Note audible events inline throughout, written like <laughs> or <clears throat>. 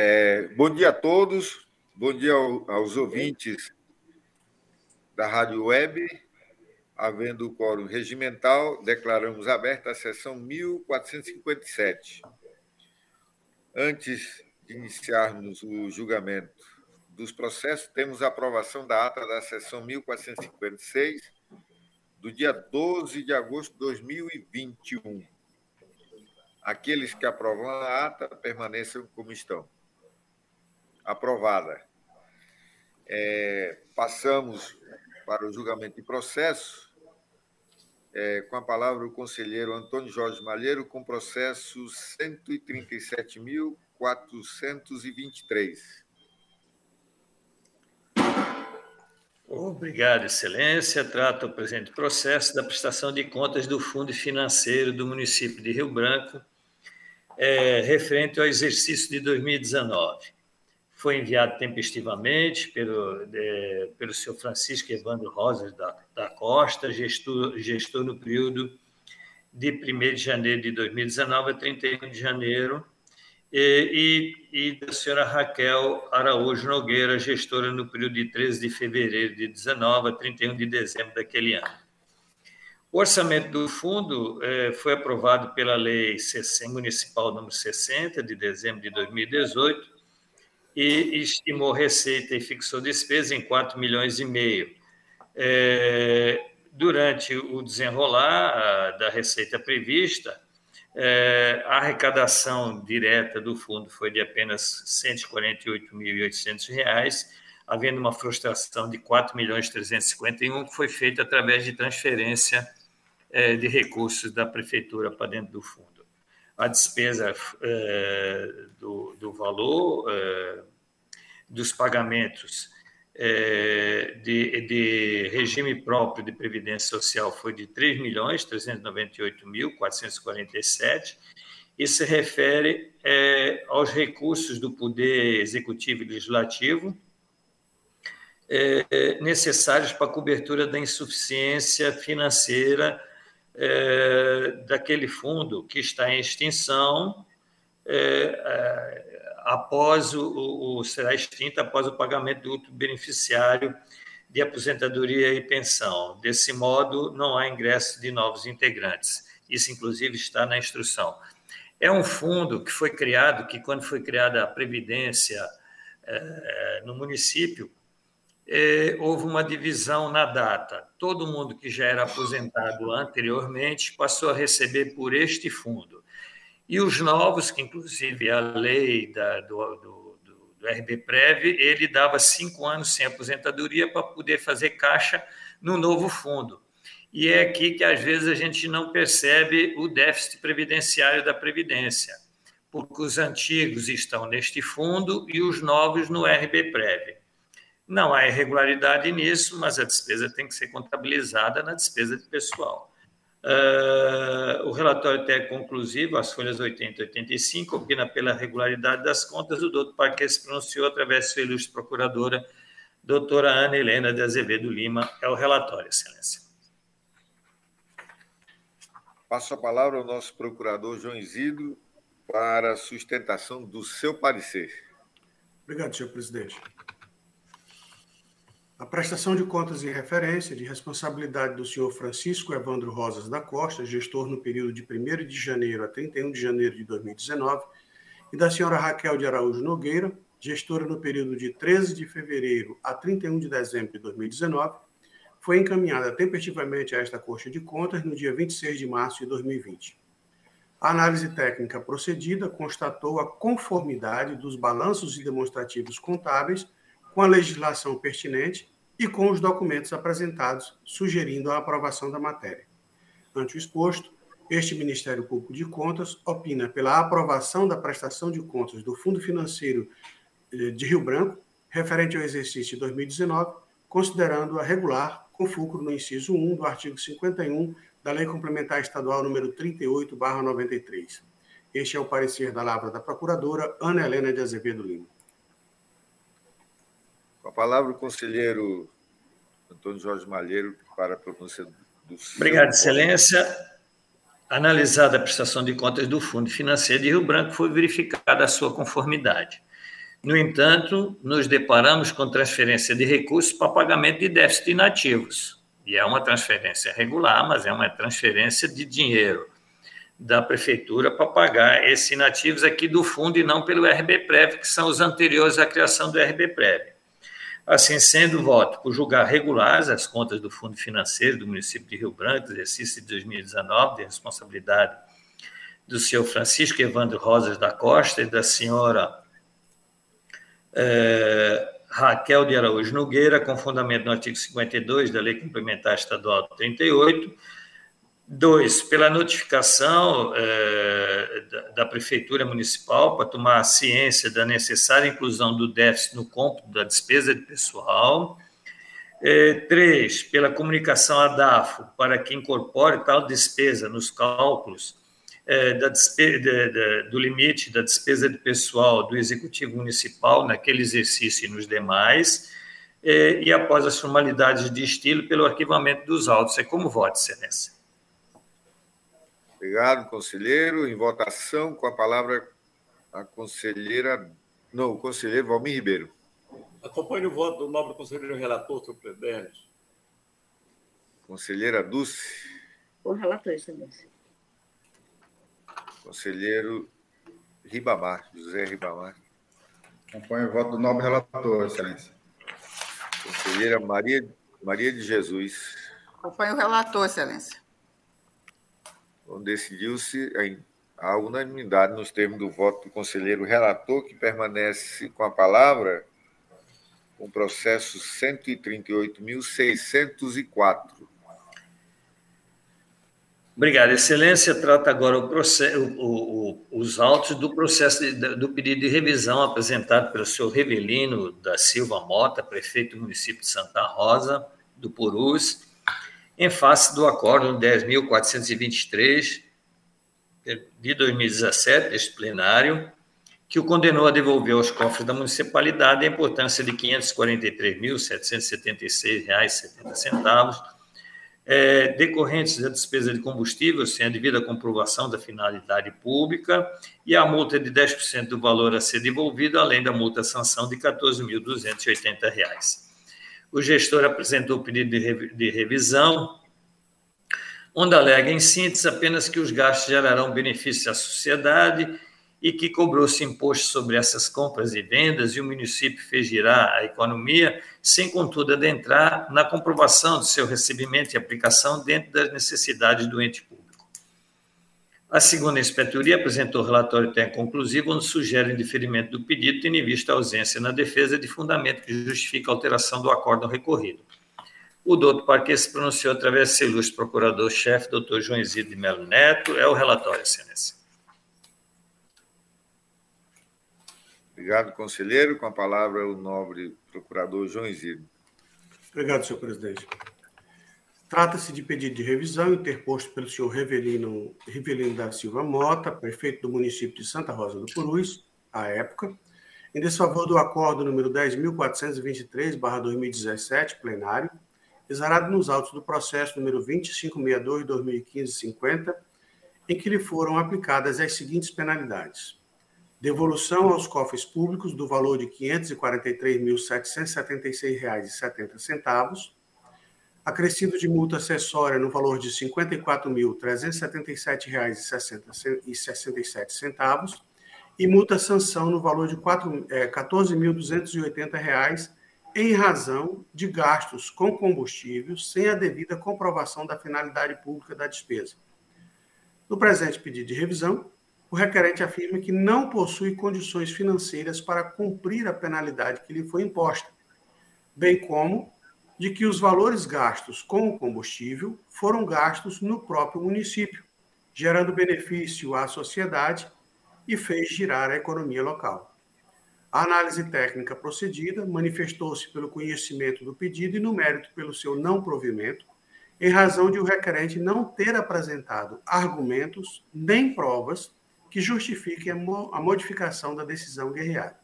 É, bom dia a todos, bom dia aos ouvintes da Rádio Web. Havendo o quórum regimental, declaramos aberta a sessão 1457. Antes de iniciarmos o julgamento dos processos, temos a aprovação da ata da sessão 1456, do dia 12 de agosto de 2021. Aqueles que aprovam a ata permaneçam como estão. Aprovada. É, passamos para o julgamento de processo. É, com a palavra o conselheiro Antônio Jorge Malheiro, com processo 137.423. Obrigado, Excelência. Trata o presente processo da prestação de contas do Fundo Financeiro do município de Rio Branco, é, referente ao exercício de 2019. Foi enviado tempestivamente pelo, é, pelo senhor Francisco Evandro Rosas da, da Costa, gestor, gestor no período de 1 de janeiro de 2019 a 31 de janeiro e, e, e, da senhora Raquel Araújo Nogueira, gestora no período de 13 de fevereiro de 19 a 31 de dezembro daquele ano. O orçamento do fundo eh, foi aprovado pela Lei Municipal número 60, de dezembro de 2018, e estimou receita e fixou despesa em 4 milhões e meio. Eh, durante o desenrolar da receita prevista, é, a arrecadação direta do fundo foi de apenas R$ 148.800, havendo uma frustração de R$ 4.351, que foi feita através de transferência é, de recursos da prefeitura para dentro do fundo. A despesa é, do, do, valor é, dos pagamentos é, de, de, regime próprio de previdência social foi de 3 milhões 398 mil 447 e se refere aos recursos do poder executivo e legislativo necessários para a cobertura da insuficiência financeira é, daquele fundo que está em extinção é, é, após o, o, será extinta após o pagamento do outro beneficiário de aposentadoria e pensão. Desse modo, não há ingresso de novos integrantes. Isso, inclusive, está na instrução. É um fundo que foi criado, que quando foi criada a Previdência é, no município, é, houve uma divisão na data. Todo mundo que já era aposentado anteriormente passou a receber por este fundo. E os novos, que inclusive a lei da, do, do, do, ele dava cinco anos sem aposentadoria para poder fazer caixa no novo fundo. E é aqui que às vezes a gente não percebe o déficit previdenciário da Previdência, porque os antigos estão neste fundo e os novos no RBPrev. Não há irregularidade nisso, mas a despesa tem que ser contabilizada na despesa de pessoal. Uh, o relatório até é conclusivo, as folhas 80 e 85, opina pela regularidade das contas, o doutor Parque se pronunciou através de sua ilustre procuradora, doutora Ana Helena de Azevedo Lima. É o relatório, excelência. Passo a palavra ao nosso procurador João Isidro para a sustentação do seu parecer. Obrigado, senhor presidente. A prestação de contas em referência de responsabilidade do senhor Francisco Evandro Rosas da Costa, gestor no período de 1 de janeiro a 31 de janeiro de 2019, e da senhora Raquel de Araújo Nogueira, gestora no período de 13 de fevereiro a 31 de dezembro de 2019, foi encaminhada tempestivamente a esta Corte de Contas no dia 26 de março de 2020. A análise técnica procedida constatou a conformidade dos balanços e demonstrativos contábeis com a legislação pertinente e com os documentos apresentados, sugerindo a aprovação da matéria. Ante o exposto, este Ministério Público de Contas opina pela aprovação da prestação de contas do Fundo Financeiro eh, de Rio Branco, referente ao exercício de 2019, considerando-a regular, com fulcro no inciso 1 do artigo 51 da Lei Complementar Estadual número 38/93. Este é o parecer da Lavra da Procuradora Ana Helena de Azevedo Lima. Com a palavra, o conselheiro Antônio Jorge Malheiro para a pronúncia do Obrigado, Excelência. Analisada a prestação de contas do Fundo Financeiro de Rio Branco, foi verificada a sua conformidade. No entanto, nos deparamos com transferência de recursos para pagamento de déficit inativos. E é uma transferência regular, mas é uma transferência de dinheiro da prefeitura para pagar esses inativos aqui do fundo e não pelo RBPrev, que são os anteriores à criação do RBPrev. Assim sendo, voto por julgar regulares as contas do Fundo Financeiro do município de Rio Branco, exercício de 2019, de responsabilidade do senhor Francisco Evandro Rosas da Costa e da senhora é, Raquel de Araújo Nogueira, com fundamento no artigo 52 da Lei Complementar Estadual 38, Dois, pela notificação é, da, Prefeitura Municipal para tomar ciência da necessária inclusão do déficit no cômputo da despesa de pessoal. É, três, pela comunicação à DAFO para que incorpore tal despesa nos cálculos é, da de, de, do limite da despesa de pessoal do Executivo Municipal naquele exercício e nos demais. e após as formalidades de estilo, pelo arquivamento dos autos. É como voto, Excelência. Obrigado, conselheiro. Em votação, com a palavra a conselheira. Não, o conselheiro Valmir Ribeiro. Acompanhe o voto do nobre conselheiro relator, senhor presidente. Conselheira Dulce. O relator, excelência. Conselheiro Ribamar, José Ribamar. Acompanho o voto do nobre relator, excelência. Conselheira Maria, Maria de Jesus. Acompanho o relator, excelência. Então, decidiu-se a unanimidade nos termos do voto do conselheiro relator, que permanece com a palavra o processo 138.604. Obrigado. Excelência trata agora o processo, o, o, os autos do processo de, do pedido de revisão apresentado pelo senhor Revelino da Silva Mota, prefeito do município de Santa Rosa, do Purus, em face do Acórdão 10.423 de 2017, deste plenário, que o condenou a devolver aos cofres da municipalidade a importância de R$ 543.776,70, é, decorrentes da despesa de combustível sem a devida comprovação da finalidade pública e a multa de 10% do valor a ser devolvido, além da multa sanção de R$ 14.280 o gestor apresentou o pedido de revisão, onde alega, em síntese, apenas que os gastos gerarão benefícios à sociedade e que cobrou-se imposto sobre essas compras e vendas e o município fez girar a economia, sem, contudo, adentrar na comprovação do seu recebimento e aplicação dentro das necessidades do ente público. A segunda inspetoria apresentou relatório técnico conclusivo, onde sugere o indeferimento do pedido, tendo em vista a ausência na defesa de fundamento que justifica a alteração do acórdão recorrido. O doutor Parque se pronunciou através do seu ilustre procurador-chefe, doutor João Isidro de Melo Neto. É o relatório, excelência. Obrigado, conselheiro. Com a palavra, o nobre procurador João Isidro. Obrigado, senhor presidente. Trata-se de pedido de revisão interposto pelo senhor Revelino, Rivelino da Silva Mota, prefeito do município de Santa Rosa do Purus, à época, em desfavor do acordo número 10.423-2017, plenário, exarado nos autos do processo número 2562-2015-50, em que lhe foram aplicadas as seguintes penalidades. Devolução aos cofres públicos do valor de R$ 543.776,70, acrescido de multa acessória no valor de R$ 54.377,67 e multa sanção no valor de R$ 14.280 é, em razão de gastos com combustível sem a devida comprovação da finalidade pública da despesa. No presente pedido de revisão, o requerente afirma que não possui condições financeiras para cumprir a penalidade que lhe foi imposta, bem como de que os valores gastos com o combustível foram gastos no próprio município, gerando benefício à sociedade e fez girar a economia local. A análise técnica procedida manifestou-se pelo conhecimento do pedido e no mérito pelo seu não provimento, em razão de o requerente não ter apresentado argumentos nem provas que justifiquem a modificação da decisão guerreada.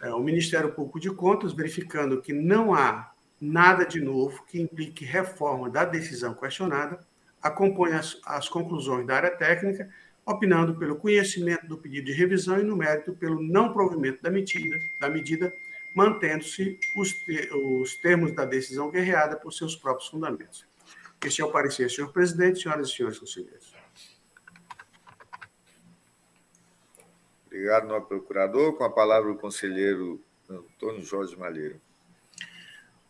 É, o Ministério Público de Contas, verificando que não há nada de novo que implique reforma da decisão questionada, acompanha as, as conclusões da área técnica, opinando pelo conhecimento do pedido de revisão e, no mérito, pelo não provimento da medida, da medida mantendo-se os, os termos da decisão guerreada por seus próprios fundamentos. Este é o parecer, senhor presidente, senhoras e senhores conselheiros. Obrigado, nobre procurador. Com a palavra o conselheiro Antônio Jorge Malheiro.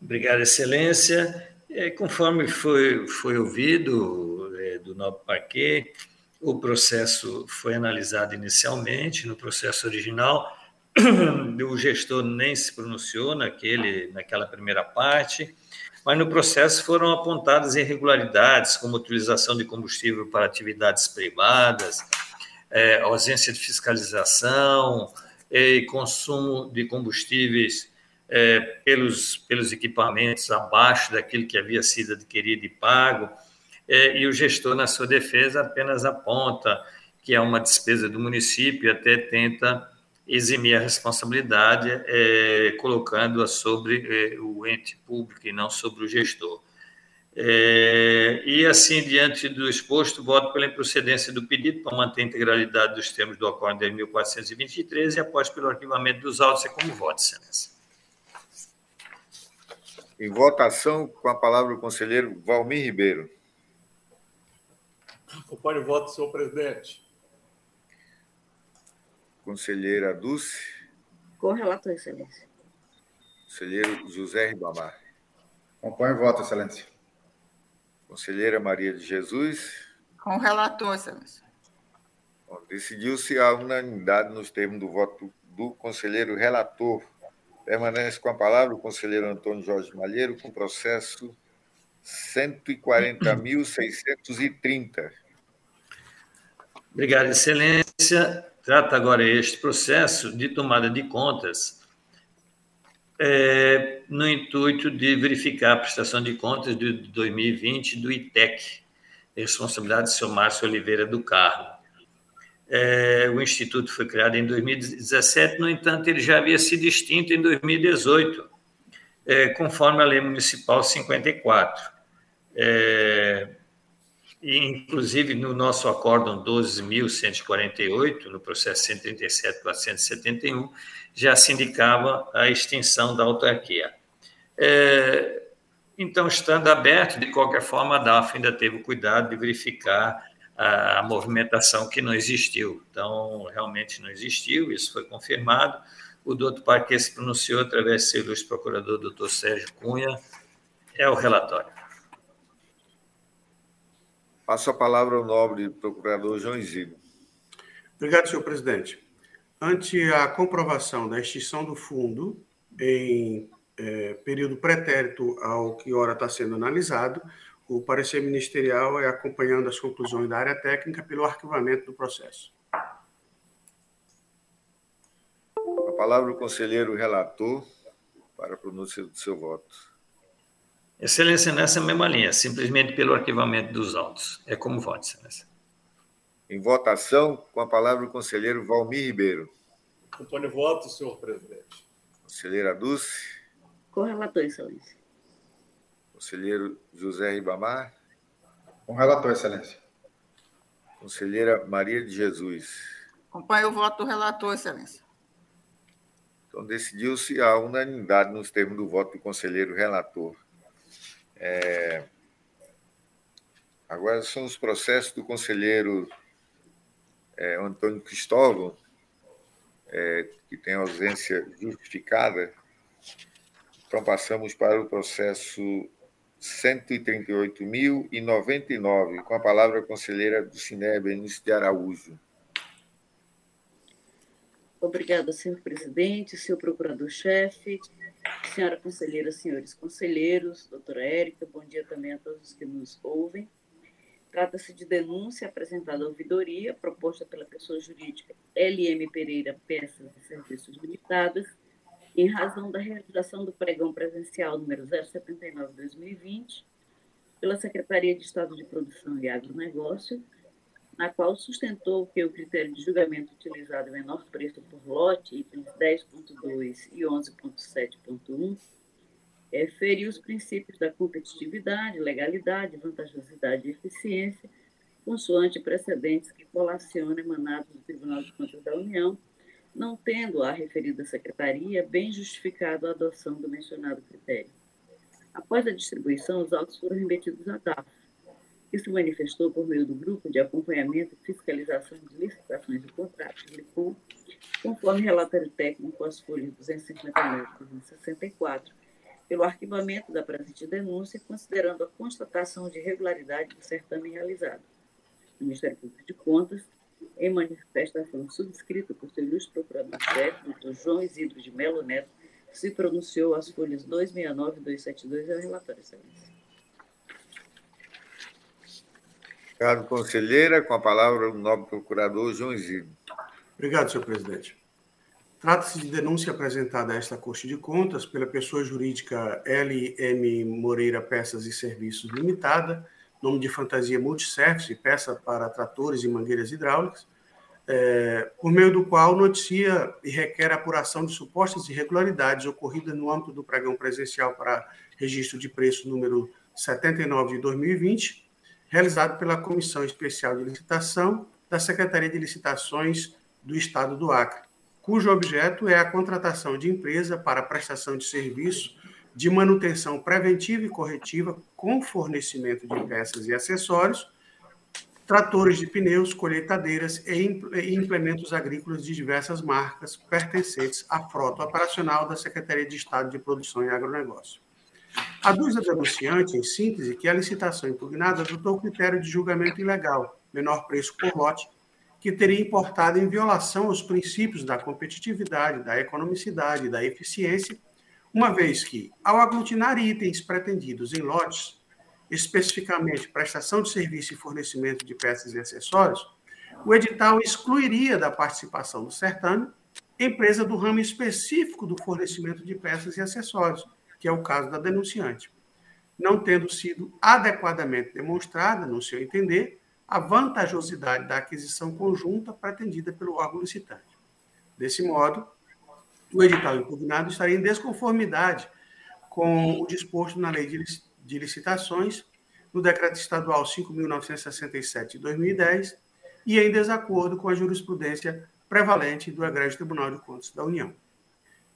Obrigado, excelência. É, conforme foi, foi ouvido é, do nobre parquet, o processo foi analisado inicialmente, no processo original, <clears throat> o gestor nem se pronunciou naquele, naquela primeira parte, mas no processo foram apontadas irregularidades, como utilização de combustível para atividades privadas, é, ausência de fiscalização e consumo de combustíveis é, pelos, pelos equipamentos abaixo daquilo que havia sido adquirido e pago, é, e o gestor, na sua defesa, apenas aponta que é uma despesa do município e até tenta eximir a responsabilidade, é, colocando-a sobre é, o ente público e não sobre o gestor. É, e assim, diante do exposto, voto pela improcedência do pedido para manter a integralidade dos termos do acordo de 1423 e após pelo arquivamento dos autos é como voto, excelência. Em votação, com a palavra o conselheiro Valmir Ribeiro. Acompanhe o voto, senhor presidente. Conselheira Dulce. Com relator, excelência. Conselheiro José Ribamar. Acompanhe o voto, excelência. Conselheira Maria de Jesus. Com relator, excelência. Decidiu-se a unanimidade nos termos do voto do conselheiro relator. Permanece com a palavra o conselheiro Antônio Jorge Malheiro, com processo 140.630. Obrigado, Excelência. Trata agora este processo de tomada de contas é, no intuito de verificar a prestação de contas de 2020 do ITEC, responsabilidade do senhor Márcio Oliveira do Carmo. É, o Instituto foi criado em 2017, no entanto, ele já havia sido extinto em 2018, é, conforme a Lei Municipal 54. É, e, inclusive, no nosso acórdão 12.148, no processo 137.471, já se indicava a extinção da autarquia. É, então, estando aberto, de qualquer forma, a DAF ainda teve o cuidado de verificar a, a movimentação que não existiu. Então, realmente não existiu, isso foi confirmado. O doutor Parque se pronunciou através do seu ilustre procurador, doutor Sérgio Cunha. É o relatório. Passo a palavra ao nobre procurador João Isidro. Obrigado, senhor presidente. Ante a comprovação da extinção do fundo em é, período pretérito ao que ora está sendo analisado, o parecer ministerial é acompanhando as conclusões da área técnica pelo arquivamento do processo. A palavra o conselheiro relator para a pronúncia do seu voto. Excelência, nessa mesma linha, simplesmente pelo arquivamento dos autos. É como voto, Excelência. Em votação, com a palavra o conselheiro Valmir Ribeiro. Acompanhe o voto, senhor presidente. Conselheira Dulce. Com relator, Excelência. Conselheiro José Ribamar. Com relator, Excelência. Conselheira Maria de Jesus. Acompanhe o voto do relator, Excelência. Então, decidiu-se a unanimidade nos termos do voto do conselheiro relator. É... Agora são os processos do conselheiro é, Antônio Cristóvão, é, que tem ausência justificada. Então, passamos para o processo 138.099, com a palavra a conselheira do Cine Benício de Araújo. Obrigada, senhor presidente, senhor procurador-chefe, senhora conselheira, senhores conselheiros, doutora Érica, bom dia também a todos que nos ouvem. Trata-se de denúncia apresentada à ouvidoria, proposta pela pessoa jurídica LM Pereira Peças e Serviços Limitadas, em razão da realização do pregão presencial número 079-2020, pela Secretaria de Estado de Produção e Agronegócio, na qual sustentou que o critério de julgamento utilizado menor preço por lote, itens 10.2 e 11.7.1, é, ferir os princípios da competitividade, legalidade, vantajosidade e eficiência, consoante precedentes que colacionam emanados do Tribunal de Contas da União, não tendo a referida secretaria bem justificado a adoção do mencionado critério. Após a distribuição, os autos foram remetidos à DAF, que se manifestou por meio do Grupo de Acompanhamento e Fiscalização de Licitações e Contratos, LICOM, conforme relatório técnico às folhas 259 e 264, pelo arquivamento da presente denúncia, considerando a constatação de irregularidade do certame realizado. O Ministério Público de Contas, em manifestação subscrita por seu ilustre procurador-chefe, Dr. João Isidro de Melo Neto, se pronunciou às folhas 269 e 272 ao relatório, excelência. Obrigado, conselheira. Com a palavra, o nobre procurador João Isidro. Obrigado, senhor presidente. Trata-se de denúncia apresentada a esta Corte de Contas pela pessoa jurídica LM Moreira Peças e Serviços Limitada, nome de fantasia Multiservice, peça para tratores e mangueiras hidráulicas, é, por meio do qual noticia e requer apuração de supostas irregularidades ocorridas no âmbito do pregão presencial para registro de preço número 79 de 2020, realizado pela Comissão Especial de Licitação da Secretaria de Licitações do Estado do Acre, cujo objeto é a contratação de empresa para prestação de serviço de manutenção preventiva e corretiva com fornecimento de peças e acessórios tratores de pneus, colheitadeiras e implementos agrícolas de diversas marcas pertencentes à frota operacional da Secretaria de Estado de Produção e Agronegócio. A denunciante, em síntese, que a licitação impugnada adotou o critério de julgamento ilegal, menor preço por lote, que teria importado em violação aos princípios da competitividade, da economicidade e da eficiência, uma vez que, ao aglutinar itens pretendidos em lotes, especificamente prestação de serviço e fornecimento de peças e acessórios, o edital excluiria da participação do certame empresa do ramo específico do fornecimento de peças e acessórios, que é o caso da denunciante, não tendo sido adequadamente demonstrada, no seu entender, a vantajosidade da aquisição conjunta pretendida pelo órgão licitante. Desse modo, o edital impugnado estaria em desconformidade com o disposto na lei de licitações, no Decreto Estadual 5.967 de 2010 e em desacordo com a jurisprudência prevalente do Egrégio Tribunal de Contas da União.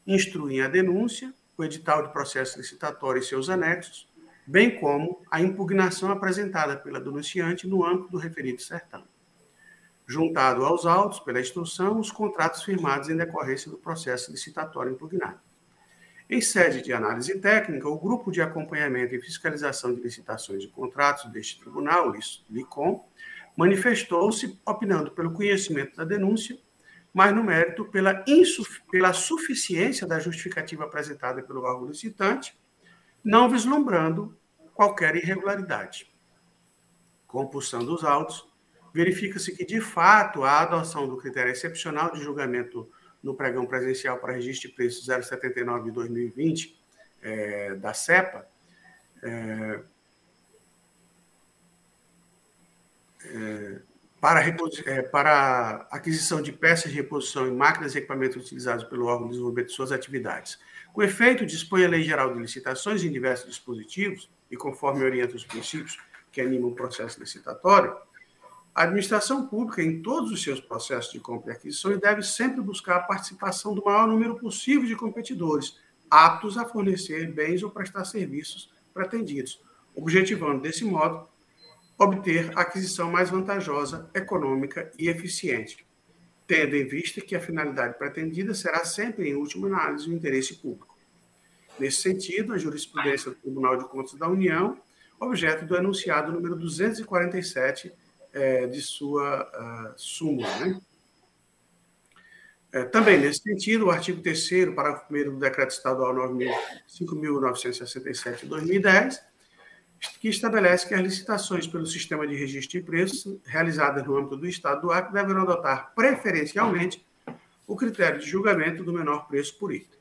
Instruem a denúncia, o edital de processo licitatório e seus anexos, bem como a impugnação apresentada pela denunciante no âmbito do referido certame. Juntado aos autos, pela instrução, os contratos firmados em decorrência do processo licitatório impugnado. Em sede de análise técnica, o Grupo de Acompanhamento e Fiscalização de Licitações e Contratos deste tribunal, LICOM, manifestou-se opinando pelo conhecimento da denúncia, mas no mérito pela, pela suficiência da justificativa apresentada pelo órgão licitante, não vislumbrando qualquer irregularidade. Compulsando os autos, verifica-se que, de fato, a adoção do critério excepcional de julgamento no pregão presencial para registro de preços 079 de 2020 é, da CEPA, é, é, para, é, para aquisição de peças de reposição em máquinas e equipamentos utilizados pelo órgão de desenvolvimento de suas atividades. Com efeito, dispõe a Lei Geral de Licitações em diversos dispositivos, e conforme orienta os princípios que animam o processo licitatório, a administração pública, em todos os seus processos de compra e aquisição, deve sempre buscar a participação do maior número possível de competidores, aptos a fornecer bens ou prestar serviços pretendidos, objetivando, desse modo, obter aquisição mais vantajosa, econômica e eficiente, tendo em vista que a finalidade pretendida será sempre, em última análise, o interesse público. Nesse sentido, a jurisprudência do Tribunal de Contas da União, objeto do enunciado número 247 é, de sua uh, súmula. Né? É, também, nesse sentido, o artigo 3 parágrafo 1 do Decreto Estadual 5.967 de 2010, que estabelece que as licitações pelo sistema de registro de preços realizadas no âmbito do Estado do Acre deverão adotar preferencialmente o critério de julgamento do menor preço por item.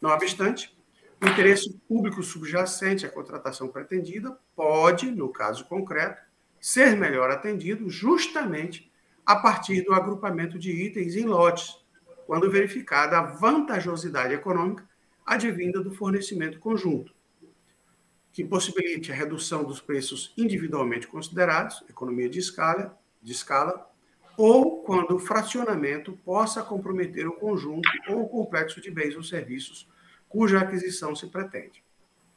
Não obstante, o interesse público subjacente à contratação pretendida pode, no caso concreto, ser melhor atendido justamente a partir do agrupamento de itens em lotes, quando verificada a vantajosidade econômica advinda do fornecimento conjunto, que possibilite a redução dos preços individualmente considerados, economia de escala, de escala, ou quando o fracionamento possa comprometer o conjunto ou o complexo de bens ou serviços cuja aquisição se pretende.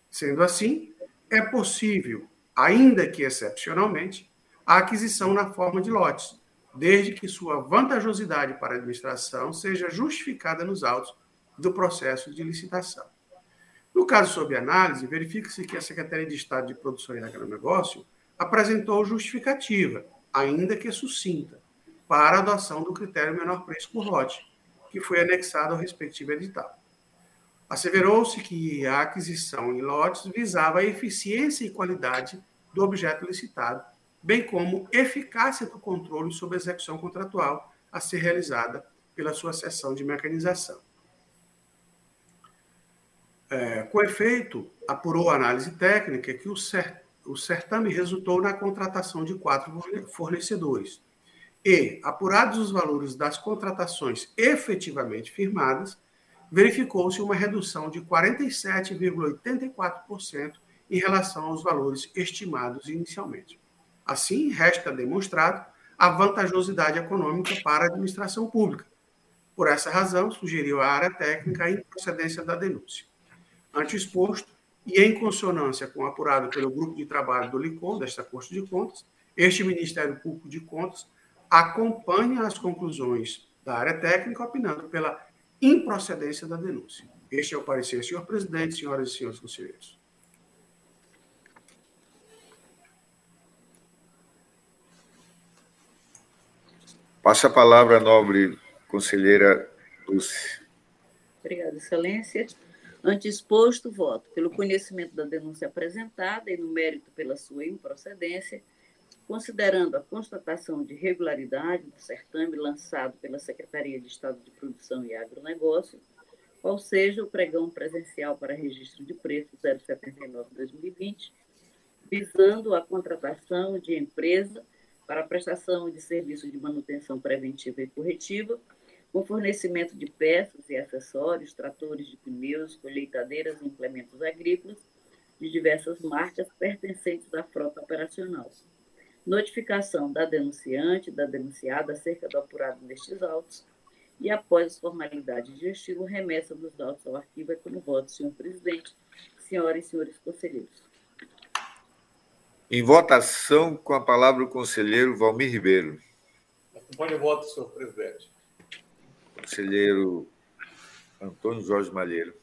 Sendo assim, é possível, ainda que excepcionalmente, a aquisição na forma de lotes, desde que sua vantajosidade para a administração seja justificada nos autos do processo de licitação. No caso sob análise, verifica-se que a Secretaria de Estado de Produção e Agronegócio apresentou justificativa, ainda que sucinta, para a adoção do critério menor preço por lote, que foi anexado ao respectivo edital. Asseverou-se que a aquisição em lotes visava a eficiência e qualidade do objeto licitado, bem como eficácia do controle sobre a execução contratual a ser realizada pela sua seção de mecanização. É, com efeito, apurou a análise técnica que o, cer o certame resultou na contratação de quatro fornecedores. E, apurados os valores das contratações efetivamente firmadas, verificou-se uma redução de 47,84% em relação aos valores estimados inicialmente. Assim, resta demonstrado a vantajosidade econômica para a administração pública. Por essa razão, sugeriu a área técnica a improcedência da denúncia. Ante exposto, e em consonância com o apurado pelo grupo de trabalho do LICOM, desta Corte de Contas, este Ministério Público de Contas acompanha as conclusões da área técnica, opinando pela improcedência da denúncia. Este é o parecer, senhor presidente, senhoras e senhores conselheiros. Passa a palavra à nobre conselheira Dulce. Obrigada, excelência. Ante exposto, voto pelo conhecimento da denúncia apresentada e no mérito pela sua improcedência, considerando a constatação de regularidade do certame lançado pela Secretaria de Estado de Produção e Agronegócio, qual seja o pregão presencial para registro de preço 079-2020, visando a contratação de empresa para prestação de serviço de manutenção preventiva e corretiva com fornecimento de peças e acessórios, tratores de pneus, colheitadeiras e implementos agrícolas de diversas marcas pertencentes à frota operacional. Notificação da denunciante, da denunciada acerca do apurado nestes autos e, após as formalidades de estilo, remessa dos autos ao arquivo é como voto, senhor presidente, senhoras e senhores conselheiros. Em votação, com a palavra o conselheiro Valmir Ribeiro. Acompanhe o voto, senhor presidente conselheiro Antônio Jorge Malheiro.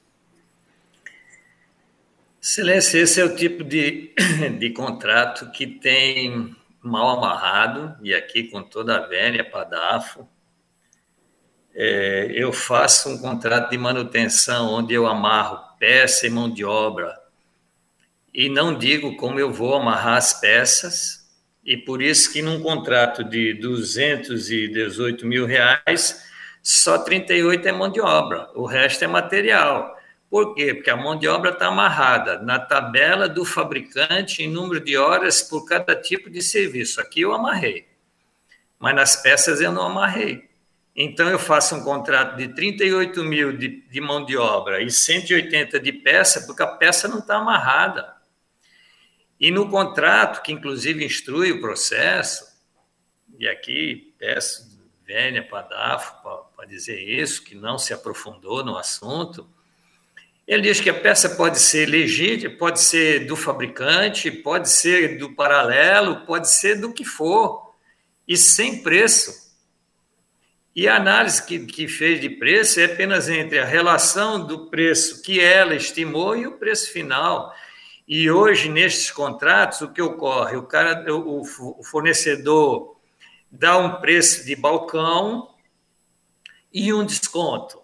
Excelência, esse é o tipo de, <coughs> de contrato que tem mal amarrado, e aqui com toda a velha padafo, é, eu faço um contrato de manutenção onde eu amarro peça e mão de obra e não digo como eu vou amarrar as peças, e por isso que num contrato de 218 mil reais só 38 é mão de obra, o resto é material. Por quê? Porque a mão de obra está amarrada na tabela do fabricante em número de horas por cada tipo de serviço. Aqui eu amarrei, mas nas peças eu não amarrei. Então eu faço um contrato de 38 mil de, de mão de obra e 180 de peça, porque a peça não está amarrada. E no contrato, que inclusive instrui o processo, e aqui peço Vênia Padafo dizer isso, que não se aprofundou no assunto. Ele diz que a peça pode ser legítima, pode ser do fabricante, pode ser do paralelo, pode ser do que for, e sem preço. E a análise que, que fez de preço é apenas entre a relação do preço que ela estimou e o preço final. E hoje, nestes contratos, o que ocorre? O, cara, o fornecedor dá um preço de balcão e um desconto.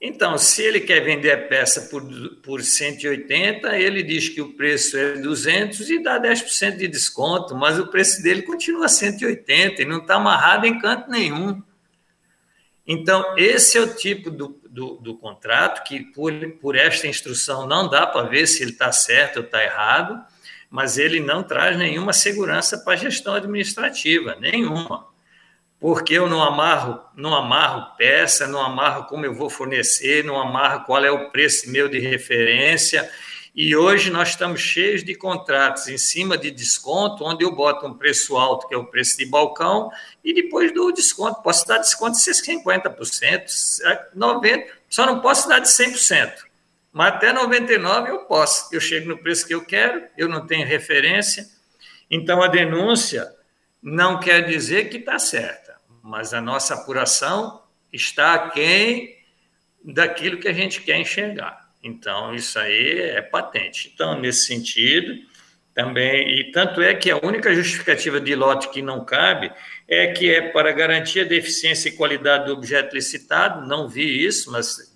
Então, se ele quer vender a peça por, por 180, ele diz que o preço é 200 e dá 10% de desconto, mas o preço dele continua 180 e não está amarrado em canto nenhum. Então, esse é o tipo do, do, do contrato que, por, por esta instrução, não dá para ver se ele está certo ou está errado mas ele não traz nenhuma segurança para a gestão administrativa, nenhuma. Porque eu não amarro, não amarro peça, não amarro como eu vou fornecer, não amarro qual é o preço meu de referência, E hoje nós estamos cheios de contratos em cima de desconto, onde eu boto um preço alto, que é o preço de balcão, e depois dou desconto. Posso dar desconto de 50%, 90%, só não posso dar de 100%. Mas até 99% eu posso. Eu chego no preço que eu quero, eu não tenho referência. Então a denúncia não quer dizer que está certa, mas a nossa apuração está aquém daquilo que a gente quer enxergar. Então, isso aí é patente. Então, nesse sentido, também, e tanto é que a única justificativa de lote que não cabe é que é para garantir a eficiência e qualidade do objeto licitado, não vi isso, mas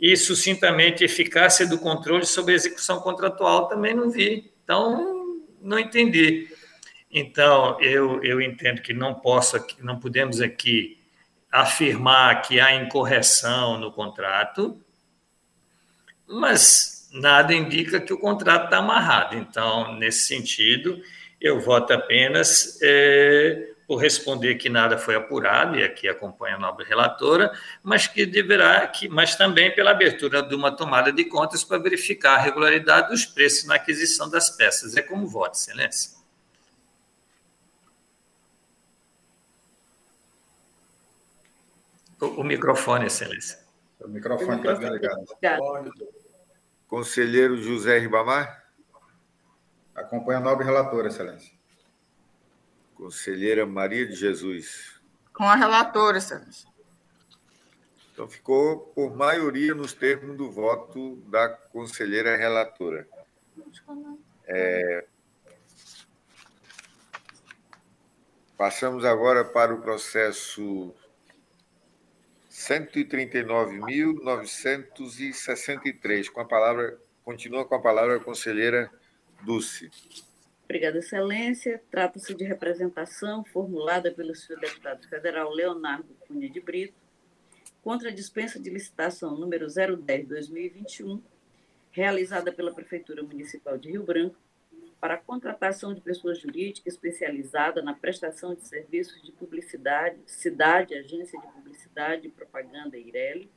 e sucintamente eficácia do controle sobre a execução contratual também não vi. Então, não entendi. Então, eu, eu entendo que não posso, não podemos aqui afirmar que há incorreção no contrato, mas nada indica que o contrato está amarrado. Então, nesse sentido, eu voto apenas é, por responder que nada foi apurado, e aqui acompanha a nobre relatora, mas que deverá, que, mas também pela abertura de uma tomada de contas para verificar a regularidade dos preços na aquisição das peças. É como voto, excelência. O, o microfone, excelência. O microfone está desligado. Conselheiro José Ribamar? Acompanha a nobre relatora, excelência. Conselheira Maria de Jesus. Com a relatora, excelência. Então, ficou por maioria nos termos do voto da conselheira relatora. É... Passamos agora para o processo 139.963. Com a palavra, continua com a palavra a conselheira Dulce. Obrigada, Excelência. Trata-se de representação formulada pelo senhor deputado federal Leonardo Cunha de Brito contra a dispensa de licitação número 010-2021, realizada pela Prefeitura Municipal de Rio Branco, para a contratação de pessoas jurídicas especializadas na prestação de serviços de publicidade, cidade, agência de publicidade e propaganda Ireli,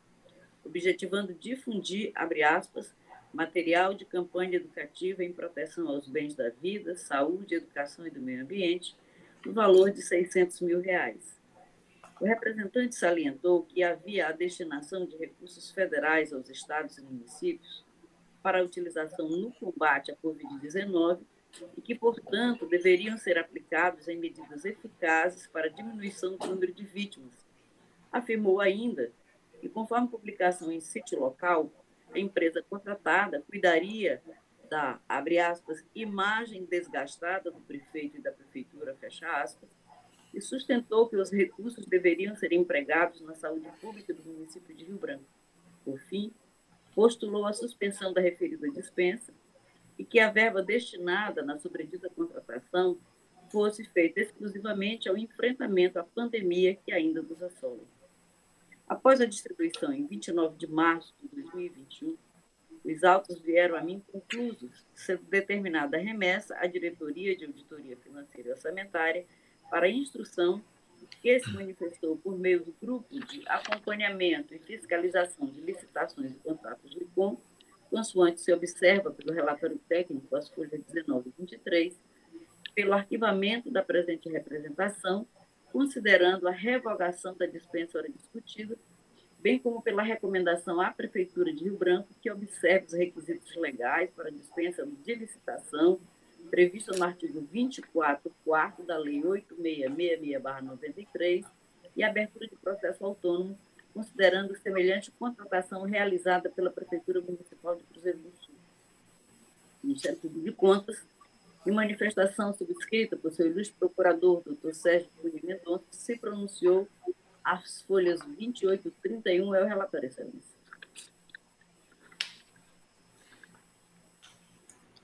objetivando difundir, abre aspas, material de campanha educativa em proteção aos bens da vida, saúde, educação e do meio ambiente, no valor de 600 mil reais. O representante salientou que havia a destinação de recursos federais aos estados e municípios para a utilização no combate à Covid-19 e que, portanto, deveriam ser aplicados em medidas eficazes para diminuição do número de vítimas. Afirmou ainda que, conforme publicação em sítio local, a empresa contratada cuidaria da, abre aspas, imagem desgastada do prefeito e da prefeitura, fecha aspas, e sustentou que os recursos deveriam ser empregados na saúde pública do município de Rio Branco. Por fim, postulou a suspensão da referida dispensa e que a verba destinada na sobredita contratação fosse feita exclusivamente ao enfrentamento à pandemia que ainda nos assola. Após a distribuição em 29 de março de 2021, os autos vieram a mim conclusos, sendo determinada a remessa à Diretoria de Auditoria Financeira e Orçamentária para instrução que se manifestou por meio do Grupo de Acompanhamento e Fiscalização de Licitações e Contratos de COM, consoante se observa pelo relatório técnico, as folhas 19 e 23, pelo arquivamento da presente representação, considerando a revogação da dispensa hora discutida, bem como pela recomendação à Prefeitura de Rio Branco que observe os requisitos legais para dispensa de licitação prevista no artigo 24, quarto da Lei 8666-93 e abertura de processo autônomo considerando semelhante contratação realizada pela Prefeitura Municipal de Cruzeiro do Sul. O Ministério Público de Contas, em manifestação subscrita por seu ilustre procurador, doutor Sérgio Cunha Mendonça, se pronunciou às folhas 28 e 31, é o relatório, excelência.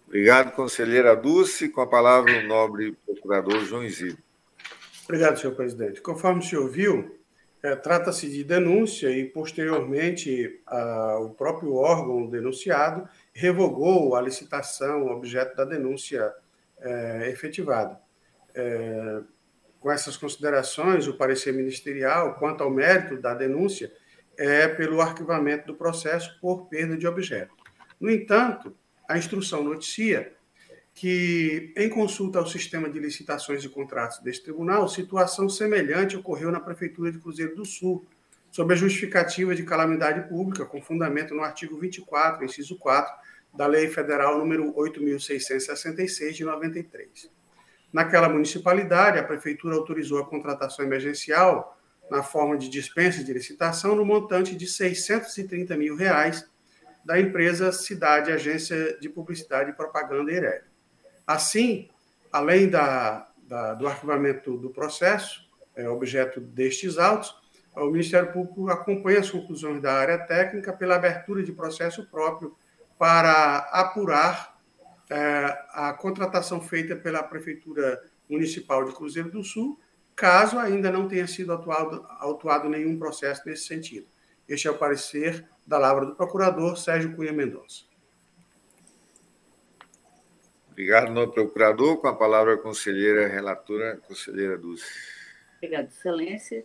Obrigado, conselheira Dulce. Com a palavra, o nobre procurador João Isidro. Obrigado, senhor presidente. Conforme o senhor viu, é, Trata-se de denúncia e, posteriormente, a, o próprio órgão denunciado revogou a licitação objeto da denúncia é, efetivada. É, com essas considerações, o parecer ministerial, quanto ao mérito da denúncia, é pelo arquivamento do processo por perda de objeto. No entanto, a instrução noticia que, em consulta ao sistema de licitações e contratos deste tribunal, situação semelhante ocorreu na Prefeitura de Cruzeiro do Sul, sob a justificativa de calamidade pública, com fundamento no artigo 24, inciso 4, da Lei Federal número 8.666, de 93. Naquela municipalidade, a Prefeitura autorizou a contratação emergencial na forma de dispensa de licitação no montante de 630 mil reais da empresa Cidade Agência de Publicidade e Propaganda Ireli. Assim, além da, da, do arquivamento do processo, é, objeto destes autos, o Ministério Público acompanha as conclusões da área técnica pela abertura de processo próprio para apurar é, a contratação feita pela Prefeitura Municipal de Cruzeiro do Sul, caso ainda não tenha sido atuado, autuado nenhum processo nesse sentido. Este é o parecer da Lavra do Procurador Sérgio Cunha Mendonça. Obrigado, novo procurador. Com a palavra a conselheira relatora, conselheira Dulce. Obrigada, excelência.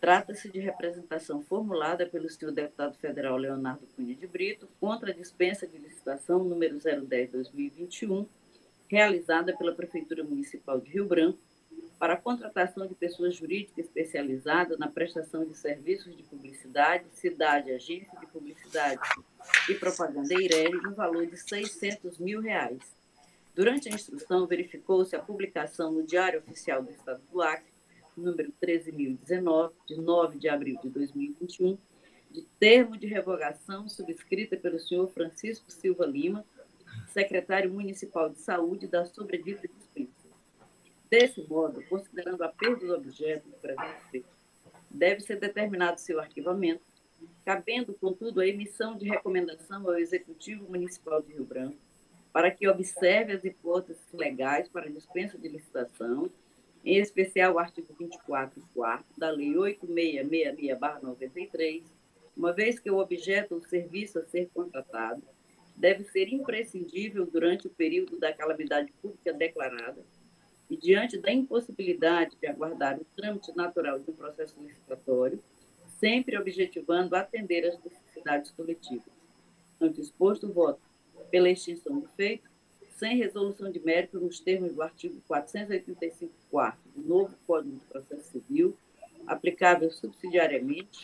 Trata-se de representação formulada pelo senhor deputado federal Leonardo Cunha de Brito contra a dispensa de licitação número 010-2021, realizada pela Prefeitura Municipal de Rio Branco, para a contratação de pessoas jurídicas especializadas na prestação de serviços de publicidade, cidade, agência de publicidade e propaganda Eireli, no valor de 600 mil reais Durante a instrução, verificou-se a publicação no Diário Oficial do Estado do Acre, número 13.019, de 9 de abril de 2021, de termo de revogação subscrita pelo senhor Francisco Silva Lima, secretário municipal de saúde da sobredita dispensa. Desse modo, considerando a perda do objeto do presente feito, deve ser determinado seu arquivamento, cabendo, contudo, a emissão de recomendação ao Executivo Municipal de Rio Branco para que observe as hipóteses legais para dispensa de licitação, em especial o artigo 24, 4 da Lei 8666-93, uma vez que o objeto ou serviço a ser contratado deve ser imprescindível durante o período da calamidade pública declarada e diante da impossibilidade de aguardar o trâmite natural de um processo licitatório, sempre objetivando atender às necessidades coletivas. Ante exposto, voto pela extinção do feito, sem resolução de mérito nos termos do artigo 485 do novo Código de Processo Civil, aplicável subsidiariamente,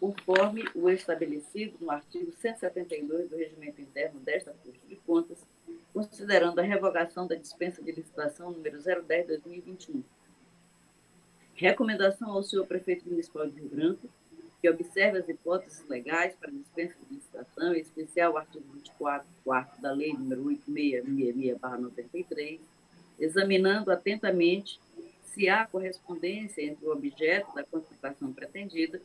conforme o estabelecido no artigo 172 do Regimento Interno desta Corte de Contas, considerando a revogação da dispensa de licitação número 010-2021. Recomendação ao senhor prefeito municipal de Rio Branco que observe as hipóteses legais para dispensa de licitação, em especial o artigo 24, 4 da Lei nº 8666-93, examinando atentamente se há correspondência entre o objeto da contratação pretendida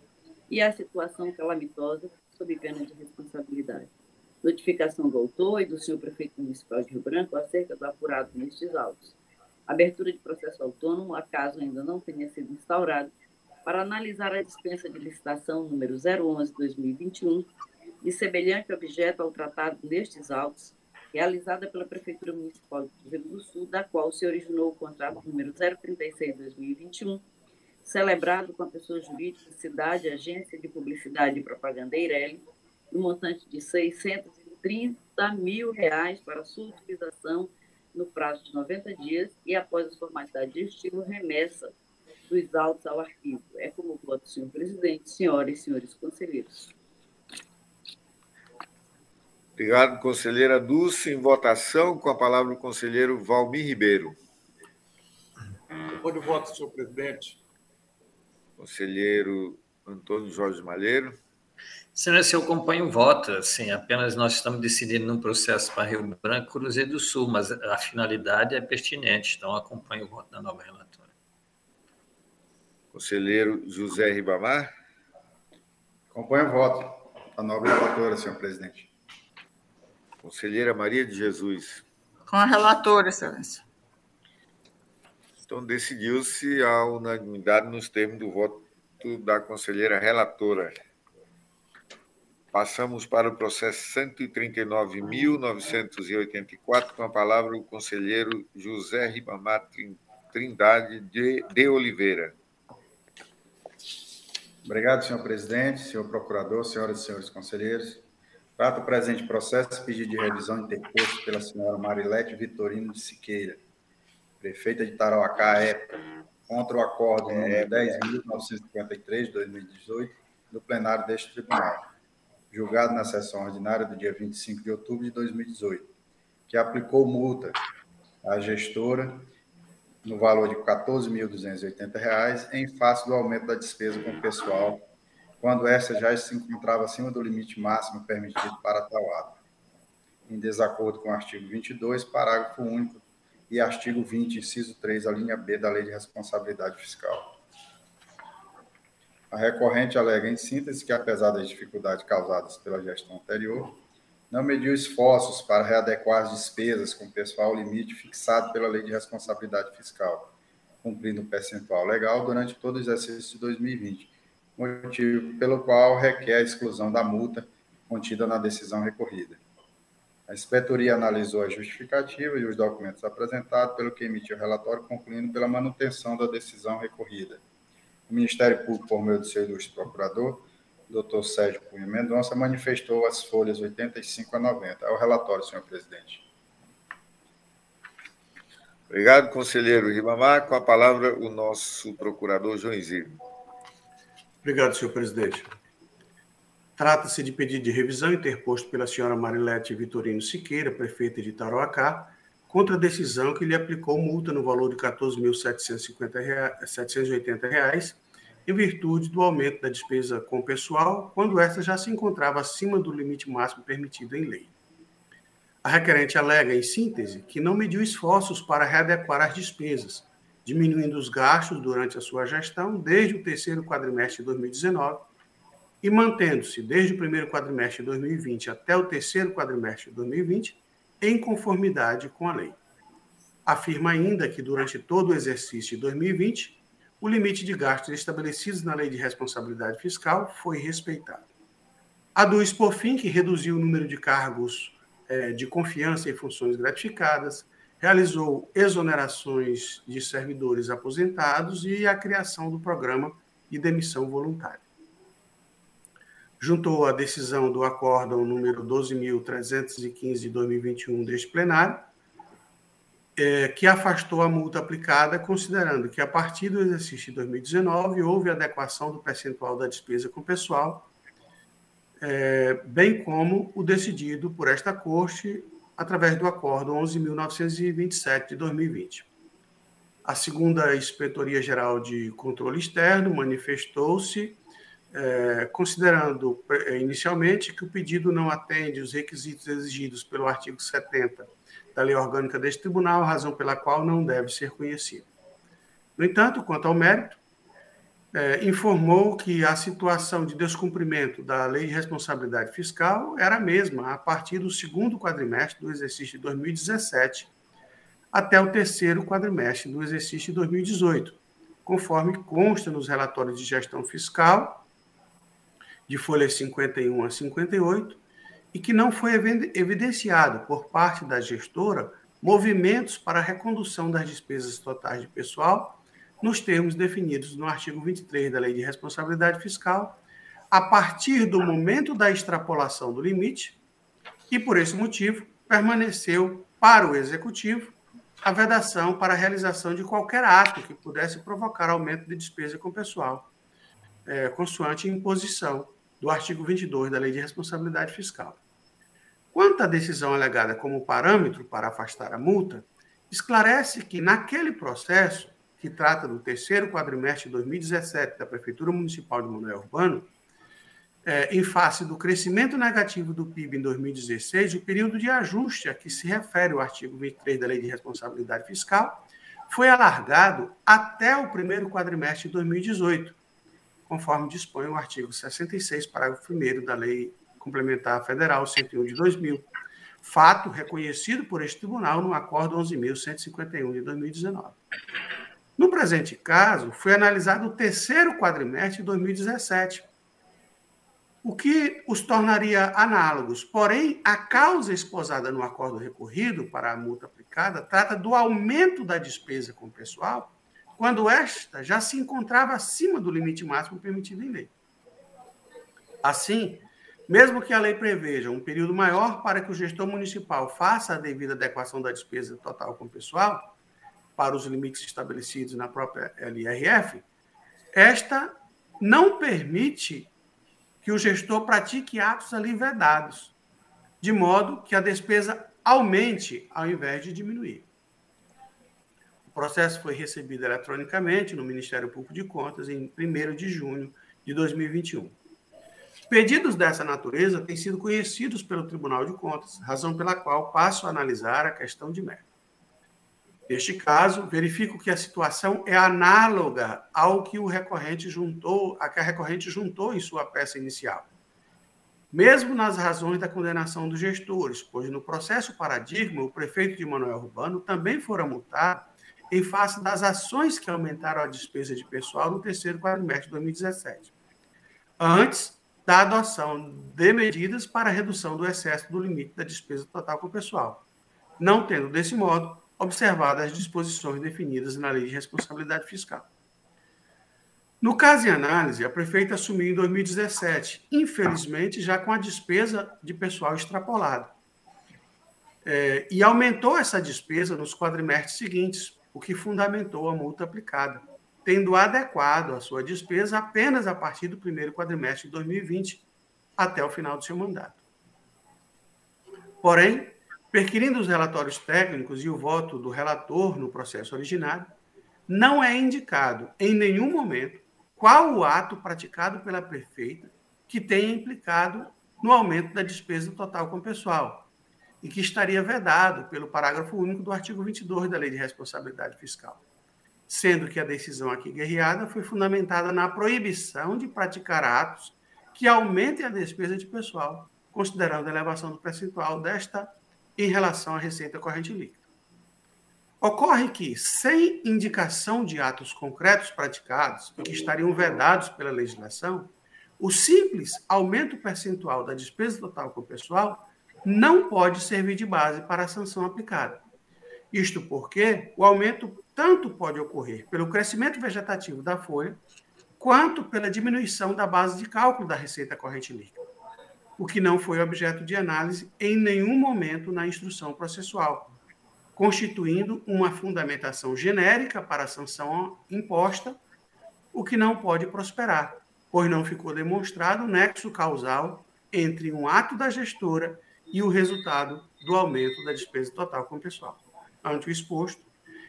e a situação calamitosa sob pena de responsabilidade. Notificação do autor e do senhor prefeito municipal de Rio Branco acerca do apurado nestes autos. Abertura de processo autônomo, acaso ainda não tenha sido instaurado, para analisar a dispensa de licitação número 011-2021 de semelhante objeto ao tratado nestes autos, realizada pela Prefeitura Municipal de Rio do Sul, da qual se originou o contrato número 036-2021, celebrado com a pessoa jurídica Cidade Agência de Publicidade e Propaganda Eireli, no montante de 630 mil reais para sua utilização no prazo de 90 dias e, após as formalidades de estilo, remessa dos autos ao arquivo. É como voto, senhor presidente, senhoras e senhores conselheiros. Obrigado, conselheira Dulce. Em votação, com a palavra o conselheiro Valmir Ribeiro. Do voto, senhor presidente. Conselheiro Antônio Jorge Malheiro. Excelência, eu acompanho o voto. Assim, apenas nós estamos decidindo num processo para Rio Branco e Cruzeiro do Sul, mas a finalidade é pertinente, então acompanho o voto da nova relatora. Conselheiro José Ribamar. Acompanho o voto. A nova relatora, senhor presidente. Conselheira Maria de Jesus. Com a relatora, excelência. Então, decidiu-se a unanimidade nos termos do voto da conselheira relatora. Passamos para o processo 139.984, com a palavra o conselheiro José Ribamar Trindade de, de Oliveira. Obrigado, senhor presidente, senhor procurador, senhoras e senhores conselheiros. Trata o presente processo pedido de revisão interposto pela senhora Marilete Vitorino de Siqueira, prefeita de Tarauacá época, contra o acordo número 10.953 de 2018 do plenário deste tribunal, julgado na sessão ordinária do dia 25 de outubro de 2018, que aplicou multa à gestora no valor de R$ 14.280 em face do aumento da despesa com o pessoal quando esta já se encontrava acima do limite máximo permitido para tal ato, em desacordo com o artigo 22, parágrafo único, e artigo 20, inciso 3, a linha B da Lei de Responsabilidade Fiscal. A recorrente alega em síntese que, apesar das dificuldades causadas pela gestão anterior, não mediu esforços para readequar as despesas com o pessoal limite fixado pela Lei de Responsabilidade Fiscal, cumprindo o percentual legal durante todo o exercício de 2020, motivo pelo qual requer a exclusão da multa contida na decisão recorrida. A inspetoria analisou a justificativa e os documentos apresentados, pelo que emitiu o relatório, concluindo pela manutenção da decisão recorrida. O Ministério Público, por meio do seu ilustre procurador, doutor Sérgio Cunha Mendonça, manifestou as folhas 85 a 90. É o relatório, senhor presidente. Obrigado, conselheiro Ribamar. Com a palavra, o nosso procurador João. Obrigado, senhor presidente. Trata-se de pedido de revisão interposto pela senhora Marilete Vitorino Siqueira, prefeita de Tarauacá, contra a decisão que lhe aplicou multa no valor de R$ 14.780, em virtude do aumento da despesa com o pessoal, quando esta já se encontrava acima do limite máximo permitido em lei. A requerente alega, em síntese, que não mediu esforços para readequar as despesas, diminuindo os gastos durante a sua gestão desde o terceiro quadrimestre de 2019 e mantendo-se desde o primeiro quadrimestre de 2020 até o terceiro quadrimestre de 2020 em conformidade com a lei. Afirma ainda que durante todo o exercício de 2020 o limite de gastos estabelecidos na Lei de Responsabilidade Fiscal foi respeitado. Aduz, por fim, que reduziu o número de cargos eh, de confiança e funções gratificadas, realizou exonerações de servidores aposentados e a criação do programa de demissão voluntária. Juntou a decisão do acórdão número 12.315 de 2021 deste plenário, é, que afastou a multa aplicada, considerando que, a partir do exercício de 2019, houve adequação do percentual da despesa com o pessoal, é, bem como o decidido por esta Corte através do Acordo 11.927 de 2020. A segunda Inspetoria Geral de Controle Externo manifestou-se, é, considerando é, inicialmente que o pedido não atende os requisitos exigidos pelo artigo 70 da Lei Orgânica deste Tribunal, razão pela qual não deve ser conhecido. No entanto, quanto ao mérito, é, informou que a situação de descumprimento da Lei de Responsabilidade Fiscal era a mesma a partir do segundo quadrimestre do exercício de 2017 até o terceiro quadrimestre do exercício de 2018, conforme consta nos relatórios de gestão fiscal, de folhas 51 a 58, e que não foi evidenciado por parte da gestora movimentos para a recondução das despesas totais de pessoal nos termos definidos no artigo 23 da Lei de Responsabilidade Fiscal, a partir do momento da extrapolação do limite, e por esse motivo permaneceu para o executivo a vedação para a realização de qualquer ato que pudesse provocar aumento de despesa com pessoal, é, consoante imposição do artigo 22 da Lei de Responsabilidade Fiscal. Quanto à decisão alegada como parâmetro para afastar a multa, esclarece que, naquele processo, que trata do terceiro quadrimestre de 2017 da Prefeitura Municipal de Manoel Urbano, é, em face do crescimento negativo do PIB em 2016, o período de ajuste a que se refere o artigo 23 da Lei de Responsabilidade Fiscal foi alargado até o primeiro quadrimestre de 2018, conforme dispõe o artigo 66, parágrafo 1 da Lei Complementar Federal 101 de 2000, fato reconhecido por este tribunal no Acordo 11.151 de 2019. No presente caso, foi analisado o terceiro quadrimestre de 2017, o que os tornaria análogos. Porém, a causa exposada no acordo recorrido para a multa aplicada trata do aumento da despesa com o pessoal, quando esta já se encontrava acima do limite máximo permitido em lei. Assim, Mesmo que a lei preveja um período maior para que o gestor municipal faça a devida adequação da despesa total com o pessoal, para os limites estabelecidos na própria LRF, esta não permite que o gestor pratique atos ali vedados, de modo que a despesa aumente ao invés de diminuir. O processo foi recebido eletronicamente no Ministério Público de Contas em 1 de junho de 2021. Pedidos dessa natureza têm sido conhecidos pelo Tribunal de Contas, razão pela qual passo a analisar a questão de mérito. Neste caso, verifico que a situação é análoga ao que o recorrente juntou, a que a recorrente juntou em sua peça inicial. Mesmo nas razões da condenação dos gestores, pois no processo paradigma, o prefeito de Manuel Urbano também fora multado em face das ações que aumentaram a despesa de pessoal no terceiro quadrimestre de 2017. Antes da adoção de medidas para redução do excesso do limite da despesa total com o pessoal, não tendo, desse modo, observadas as disposições definidas na Lei de Responsabilidade Fiscal. No caso em análise, a prefeita assumiu em 2017, infelizmente já com a despesa de pessoal extrapolada. É, e aumentou essa despesa nos quadrimestres seguintes, o que fundamentou a multa aplicada tendo adequado a sua despesa apenas a partir do primeiro quadrimestre de 2020 até o final do seu mandato. Porém, perquirindo os relatórios técnicos e o voto do relator no processo originário, não é indicado em nenhum momento qual o ato praticado pela prefeita que tenha implicado no aumento da despesa total com o pessoal e que estaria vedado pelo parágrafo único do artigo 22 da Lei de Responsabilidade Fiscal sendo que a decisão aqui guerreada foi fundamentada na proibição de praticar atos que aumentem a despesa de pessoal, considerando a elevação do percentual desta em relação à receita corrente líquida. Ocorre que, sem indicação de atos concretos praticados que estariam vedados pela legislação, o simples aumento percentual da despesa total com o pessoal não pode servir de base para a sanção aplicada. Isto porque o aumento tanto pode ocorrer pelo crescimento vegetativo da folha, quanto pela diminuição da base de cálculo da receita corrente líquida, o que não foi objeto de análise em nenhum momento na instrução processual, constituindo uma fundamentação genérica para a sanção imposta, o que não pode prosperar, pois não ficou demonstrado o nexo causal entre um ato da gestora e o resultado do aumento da despesa total com o pessoal. Ante o exposto,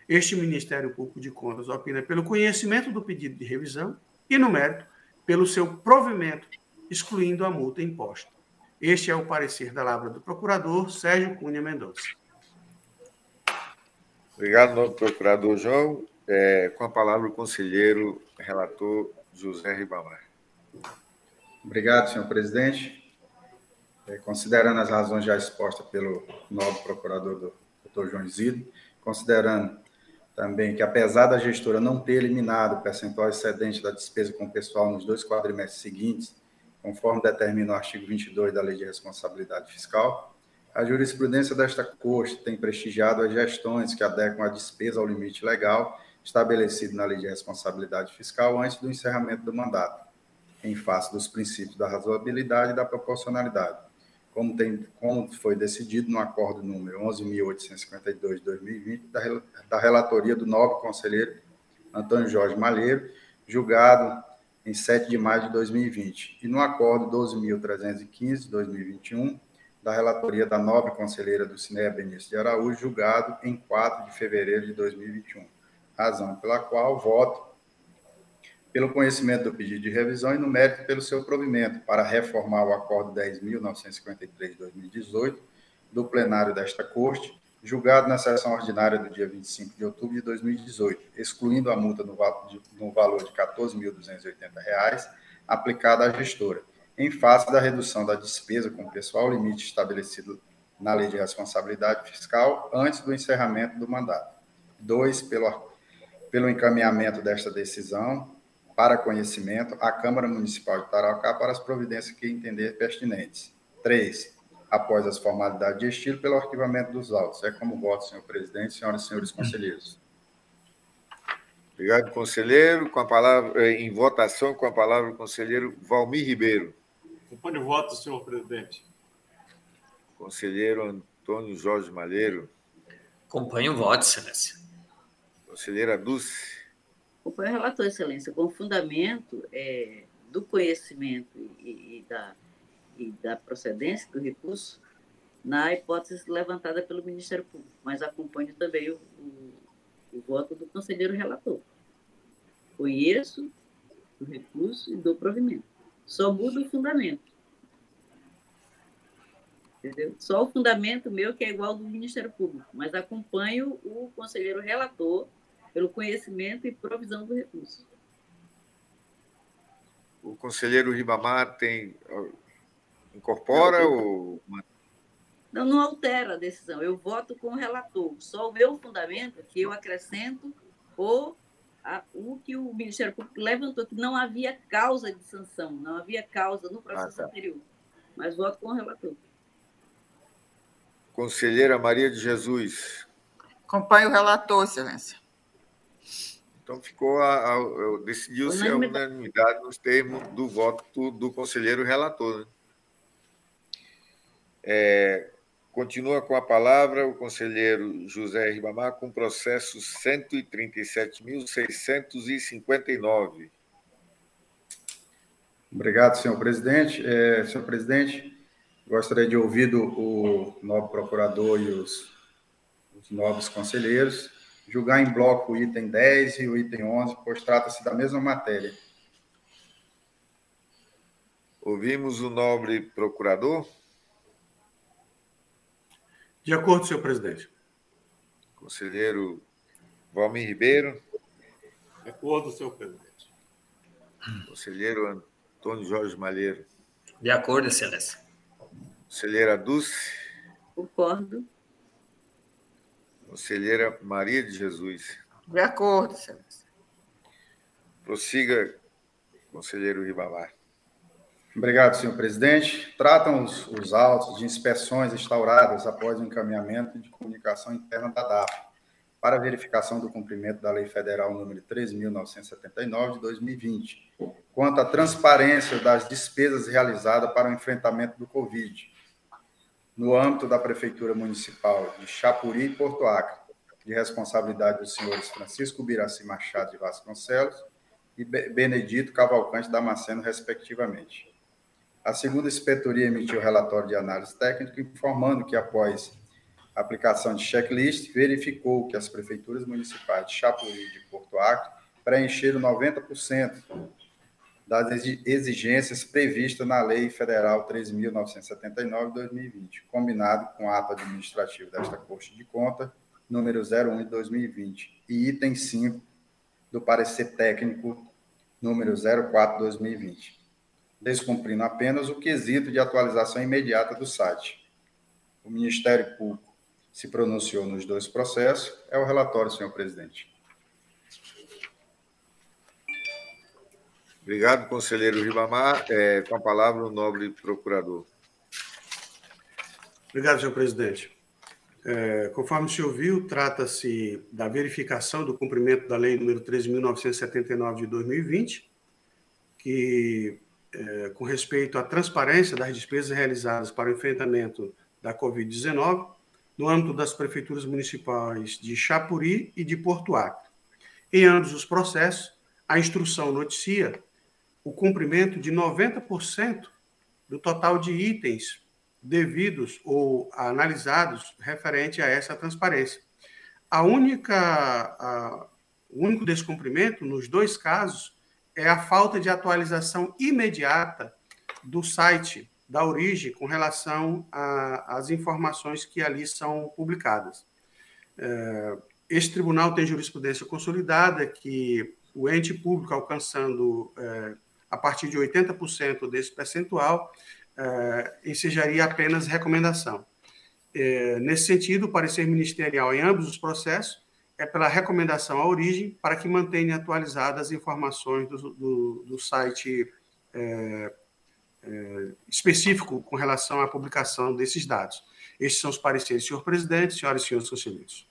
este Ministério Público de Contas opina pelo conhecimento do pedido de revisão e, no mérito, pelo seu provimento, excluindo a multa imposta. Este é o parecer da Lavra do Procurador Sérgio Cunha Mendonça. Obrigado, novo procurador João. É, com a palavra o conselheiro relator José Ribamar. Obrigado, senhor presidente. É, considerando as razões já expostas pelo novo procurador do doutor João Isidro, considerando também que, apesar da gestora não ter eliminado o percentual excedente da despesa com o pessoal nos dois quadrimestres seguintes, conforme determina o artigo 22 da Lei de Responsabilidade Fiscal, a jurisprudência desta Corte tem prestigiado as gestões que adequam a despesa ao limite legal estabelecido na Lei de Responsabilidade Fiscal antes do encerramento do mandato, em face dos princípios da razoabilidade e da proporcionalidade como, tem, como foi decidido no acordo número 11.852 de 2020, da, da relatoria do nobre conselheiro Antônio Jorge Malheiro, julgado em 7 de maio de 2020, e no acordo 12.315 de 2021, da relatoria da nobre conselheira do Cineia Benício de Araújo, julgado em 4 de fevereiro de 2021, razão pela qual voto pelo conhecimento do pedido de revisão e no mérito pelo seu provimento para reformar o Acordo 10.953 de 2018 do plenário desta Corte, julgado na sessão ordinária do dia 25 de outubro de 2018, excluindo a multa no, valor de R$ 14.280 aplicada à gestora, em face da redução da despesa com o pessoal limite estabelecido na Lei de Responsabilidade Fiscal antes do encerramento do mandato. Dois, pelo, pelo encaminhamento desta decisão para conhecimento à Câmara Municipal de Tarauacá para as providências que entender pertinentes. Três, após as formalidades de estilo, pelo arquivamento dos autos. É como voto, senhor presidente, senhoras e senhores conselheiros. Obrigado, conselheiro. Com a palavra, eh, em votação, com a palavra o conselheiro Valmir Ribeiro. Acompanhe o voto, senhor presidente. Conselheiro Antônio Jorge Malheiro. Acompanhe o voto, excelência. Conselheira Dulce. Acompanhe o relator, excelência, com fundamento é, do conhecimento e, e, da, e da procedência do recurso na hipótese levantada pelo Ministério Público, mas acompanho também o, o, o voto do conselheiro relator. Conheço o recurso e dou provimento. Só muda o fundamento. Entendeu? Só o fundamento meu que é igual ao do Ministério Público, mas acompanho o conselheiro relator pelo conhecimento e provisão do recurso. O conselheiro Ribamar tem incorpora não, ou não, não altera a decisão. Eu voto com o relator. Só o meu fundamento que eu acrescento ou a, o que o Ministério Público levantou, que não havia causa de sanção, não havia causa no processo ah, tá. anterior. Mas voto com o relator. Conselheira Maria de Jesus. Acompanhe o relator, excelência. Então ficou a, a decidiu-se a unanimidade nos termos do voto do, conselheiro relator. Né? É, Continua com a palavra o conselheiro José Ribamar com processo 137.659. Obrigado, senhor presidente. É, senhor presidente, gostaria de ouvir o novo procurador e os, os novos conselheiros julgar em bloco o item 10 e o item 11, pois trata-se da mesma matéria. Ouvimos o nobre procurador. De acordo, senhor presidente. Conselheiro Valmir Ribeiro. De acordo, senhor presidente. Conselheiro Antônio Jorge Malheiro. De acordo, excelência. Conselheira Dulce. Concordo. Conselheira Maria de Jesus. De acordo, excelência. Prossiga, conselheiro Ribamar. Obrigado, senhor presidente. Tratam os, os autos de inspeções instauradas após o encaminhamento de comunicação interna da DAF para verificação do cumprimento da Lei Federal número 3.979 de 2020, quanto à transparência das despesas realizadas para o enfrentamento do Covid, no âmbito da Prefeitura Municipal de Chapuri e Porto Acre, de responsabilidade dos senhores Francisco Biraci Machado de Vasconcelos e Benedito Cavalcante Damasceno, respectivamente. A segunda inspetoria emitiu relatório de análise técnica informando que, após aplicação de checklist, verificou que as prefeituras municipais de Chapuri e de Porto Acre preencheram 90% das exigências previstas na Lei Federal 3.979 de 2020, combinado com o ato administrativo desta Corte de Conta, número 01 de 2020, e item 5 do parecer técnico, número 04 de 2020 descumprindo apenas o quesito de atualização imediata do site. O Ministério Público se pronunciou nos dois processos. É o relatório, senhor presidente. Obrigado, conselheiro Ribamar. É, com a palavra, o nobre procurador. Obrigado, senhor presidente. É, conforme se ouviu, trata-se da verificação do cumprimento da Lei nº 13.979 de 2020, que é, com respeito à transparência das despesas realizadas para o enfrentamento da Covid-19 no âmbito das prefeituras municipais de Chapuri e de Porto Acre. Em ambos os processos, a instrução noticia o cumprimento de 90% do total de itens devidos ou analisados referente a essa transparência. A única, a, o único descumprimento nos dois casos é a falta de atualização imediata do site da origem com relação às informações que ali são publicadas. É, este tribunal tem jurisprudência consolidada que o ente público alcançando é, a partir de 80% desse percentual é, ensejaria apenas recomendação. nesse sentido, o parecer ministerial em ambos os processos é pela recomendação à origem para que mantenha atualizadas as informações do, do, do site é, é, específico com relação à publicação desses dados. Estes são os pareceres, senhor presidente, senhoras e senhores conselheiros.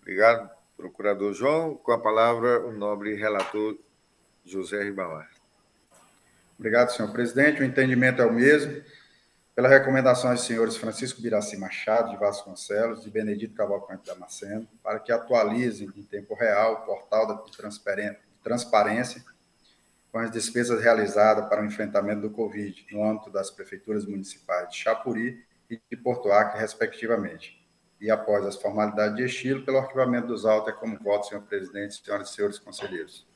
Obrigado, procurador João. Com a palavra, o nobre relator José Ribamar. Obrigado, senhor presidente. O entendimento é o mesmo. Pela recomendação dos senhores Francisco Biraci Machado, de Vasconcelos e Benedito Cavalcante Damasceno, para que atualizem em tempo real o portal de transparência com as despesas realizadas para o enfrentamento do Covid no âmbito das prefeituras municipais de Chapuri e de Porto Acre, respectivamente. E após as formalidades de estilo, pelo arquivamento dos autos, é como voto, senhor presidente, senhoras e senhores conselheiros.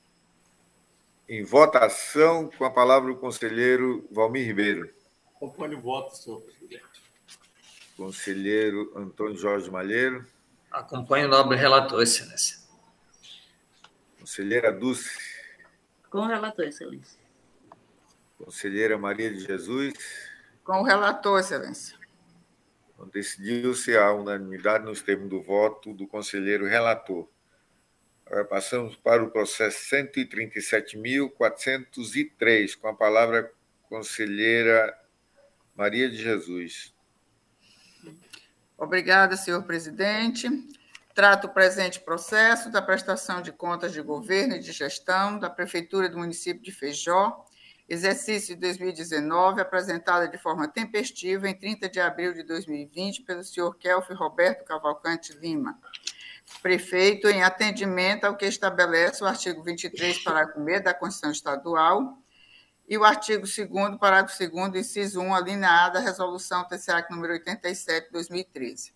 Em votação, com a palavra o conselheiro Valmir Ribeiro. Acompanho o voto, senhor presidente. Conselheiro Antônio Jorge Malheiro. Acompanho o nobre relator, excelência. Conselheira Dulce. Com o relator, excelência. Conselheira Maria de Jesus. Com o relator, excelência. Então, Decidiu-se a unanimidade nos termos do voto do conselheiro relator. Agora passamos para o processo 137.403, com a palavra conselheira Maria de Jesus. Obrigada, senhor presidente. Trato o presente processo da prestação de contas de governo e de gestão da Prefeitura do município de Feijó, exercício de 2019, apresentada de forma tempestiva em 30 de abril de 2020 pelo senhor Kelfi Roberto Cavalcante Lima, prefeito, em atendimento ao que estabelece o artigo 23, parágrafo 1 da Constituição Estadual e o artigo 2 parágrafo 2 inciso 1, alineado da resolução TCAC número 87 de 2013.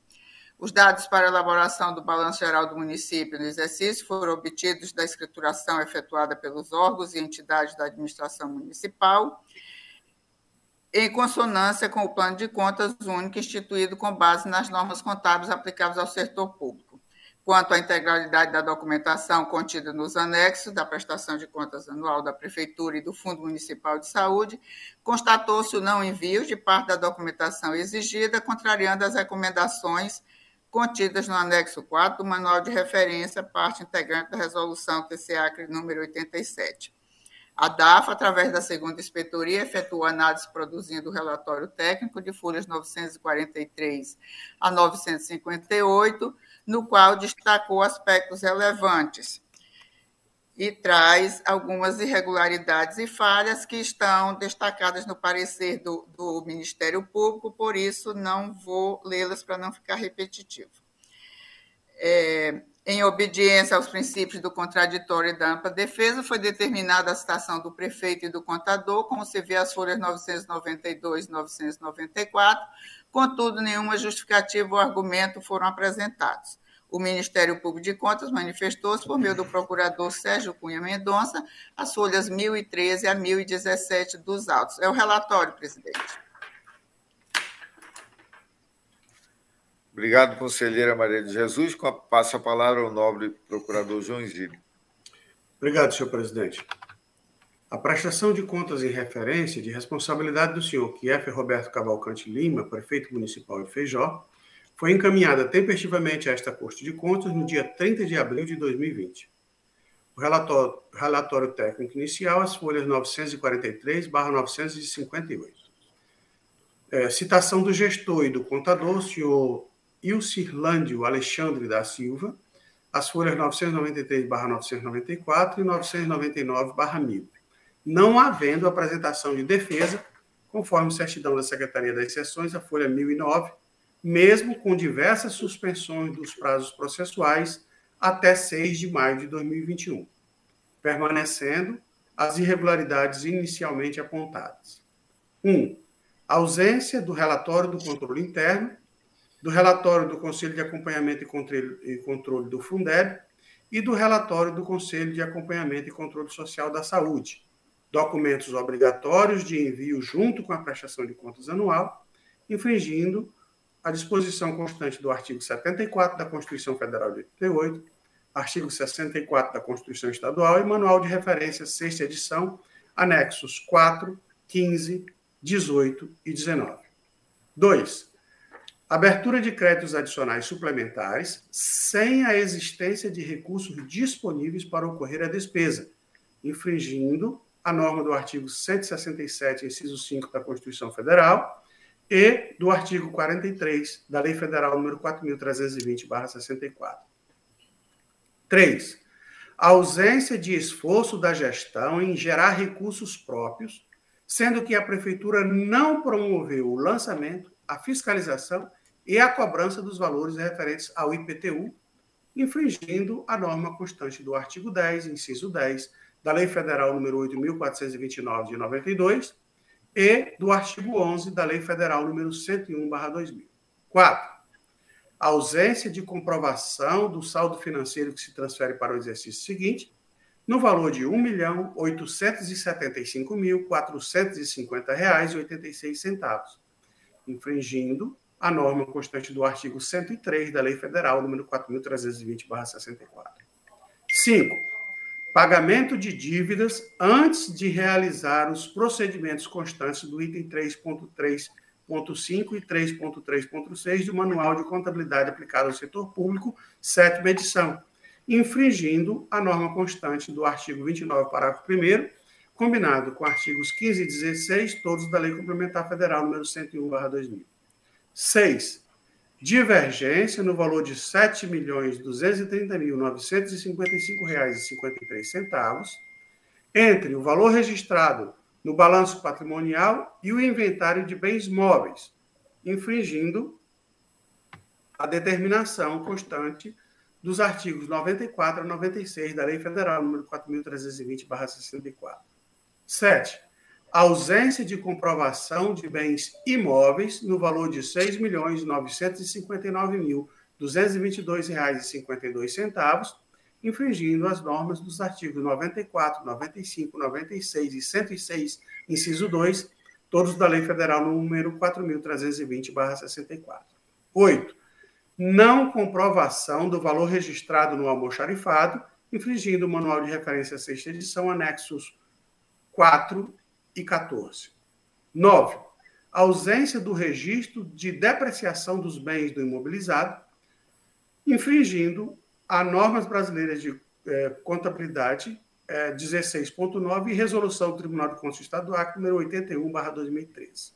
Os dados para elaboração do balanço geral do município no exercício foram obtidos da escrituração efetuada pelos órgãos e entidades da administração municipal, em consonância com o plano de contas único instituído com base nas normas contábeis aplicáveis ao setor público quanto à integralidade da documentação contida nos anexos da prestação de contas anual da Prefeitura e do Fundo Municipal de Saúde, constatou-se o não envio de parte da documentação exigida, contrariando as recomendações contidas no anexo 4 do Manual de Referência, parte integrante da Resolução TCACRE número 87. A DAFA, através da segunda inspetoria, efetuou análise produzindo o relatório técnico de folhas 943 a 958, no qual destacou aspectos relevantes e traz algumas irregularidades e falhas que estão destacadas no parecer do, do Ministério Público, por isso não vou lê-las para não ficar repetitivo. É, em obediência aos princípios do contraditório e da ampla defesa, foi determinada a citação do prefeito e do contador, como se vê as folhas 992 e 994, Contudo, nenhuma justificativa ou argumento foram apresentados. O Ministério Público de Contas manifestou-se por meio do procurador Sérgio Cunha Mendonça as folhas 1013 a 1017 dos autos. É o relatório, presidente. Obrigado, conselheira Maria de Jesus. Passa a palavra ao nobre procurador João Zílio. Obrigado, senhor presidente. A prestação de contas em referência de responsabilidade do senhor Kiefer Roberto Cavalcante Lima, prefeito municipal de Feijó, foi encaminhada tempestivamente a esta Corte de Contas no dia 30 de abril de 2020. O relatório, relatório técnico inicial, as folhas 943-958. É, citação do gestor e do contador, senhor Ilcirlândio Alexandre da Silva, as folhas 993-994 e 999-1000 não havendo apresentação de defesa, conforme certidão da Secretaria das Seções, a folha 1009, mesmo com diversas suspensões dos prazos processuais até 6 de maio de 2021, permanecendo as irregularidades inicialmente apontadas. 1. Um, ausência do relatório do controle interno, do relatório do Conselho de Acompanhamento e Controle do Fundeb e do relatório do Conselho de Acompanhamento e Controle Social da Saúde, documentos obrigatórios de envio junto com a prestação de contas anual, infringindo a disposição constante do artigo 74 da Constituição Federal de 88, artigo 64 da Constituição Estadual e Manual de Referência, sexta edição, anexos 4, 15, 18 e 19. 2. Abertura de créditos adicionais suplementares sem a existência de recursos disponíveis para ocorrer a despesa, infringindo a norma do artigo 167, inciso 5 da Constituição Federal e do artigo 43 da Lei Federal número 4.320-64. 3. A ausência de esforço da gestão em gerar recursos próprios sendo que a Prefeitura não promoveu o lançamento, a fiscalização e a cobrança dos valores referentes ao IPTU, infringindo a norma constante do artigo 10, inciso 10, da Lei Federal número 8.429 de 92 e do artigo 11 da Lei Federal número 101/2000. 4. ausência de comprovação do saldo financeiro que se transfere para o exercício seguinte, no valor de R$ 1.875.450,86, infringindo a norma constante do artigo 103 da Lei Federal número 4.320/64. 5 pagamento de dívidas antes de realizar os procedimentos constantes do item 3.3.5 e 3.3.6 do Manual de Contabilidade aplicado ao setor público, sétima edição, infringindo a norma constante do artigo 29, parágrafo 1 combinado com artigos 15 e 16, todos da Lei Complementar Federal número 101/2000. 6 divergência no valor de R$ 7.230.955,53 entre o valor registrado no balanço patrimonial e o inventário de bens móveis, infringindo a determinação constante dos artigos 94 a 96 da Lei Federal nº 4.320/64. 7 ausência de comprovação de bens imóveis no valor de R$ 6.959.222,52, infringindo as normas dos artigos 94, 95, 96 e 106, inciso 2, todos da Lei Federal número 4.320/64. 8. Não comprovação do valor registrado no almoxarifado, infringindo o Manual de Referência sexta edição, anexos 4 e 14. 9. Ausência do registro de depreciação dos bens do imobilizado, infringindo a normas brasileiras de é, contabilidade é, 16.9 e resolução do Tribunal de Contas Estadual número 81/2013.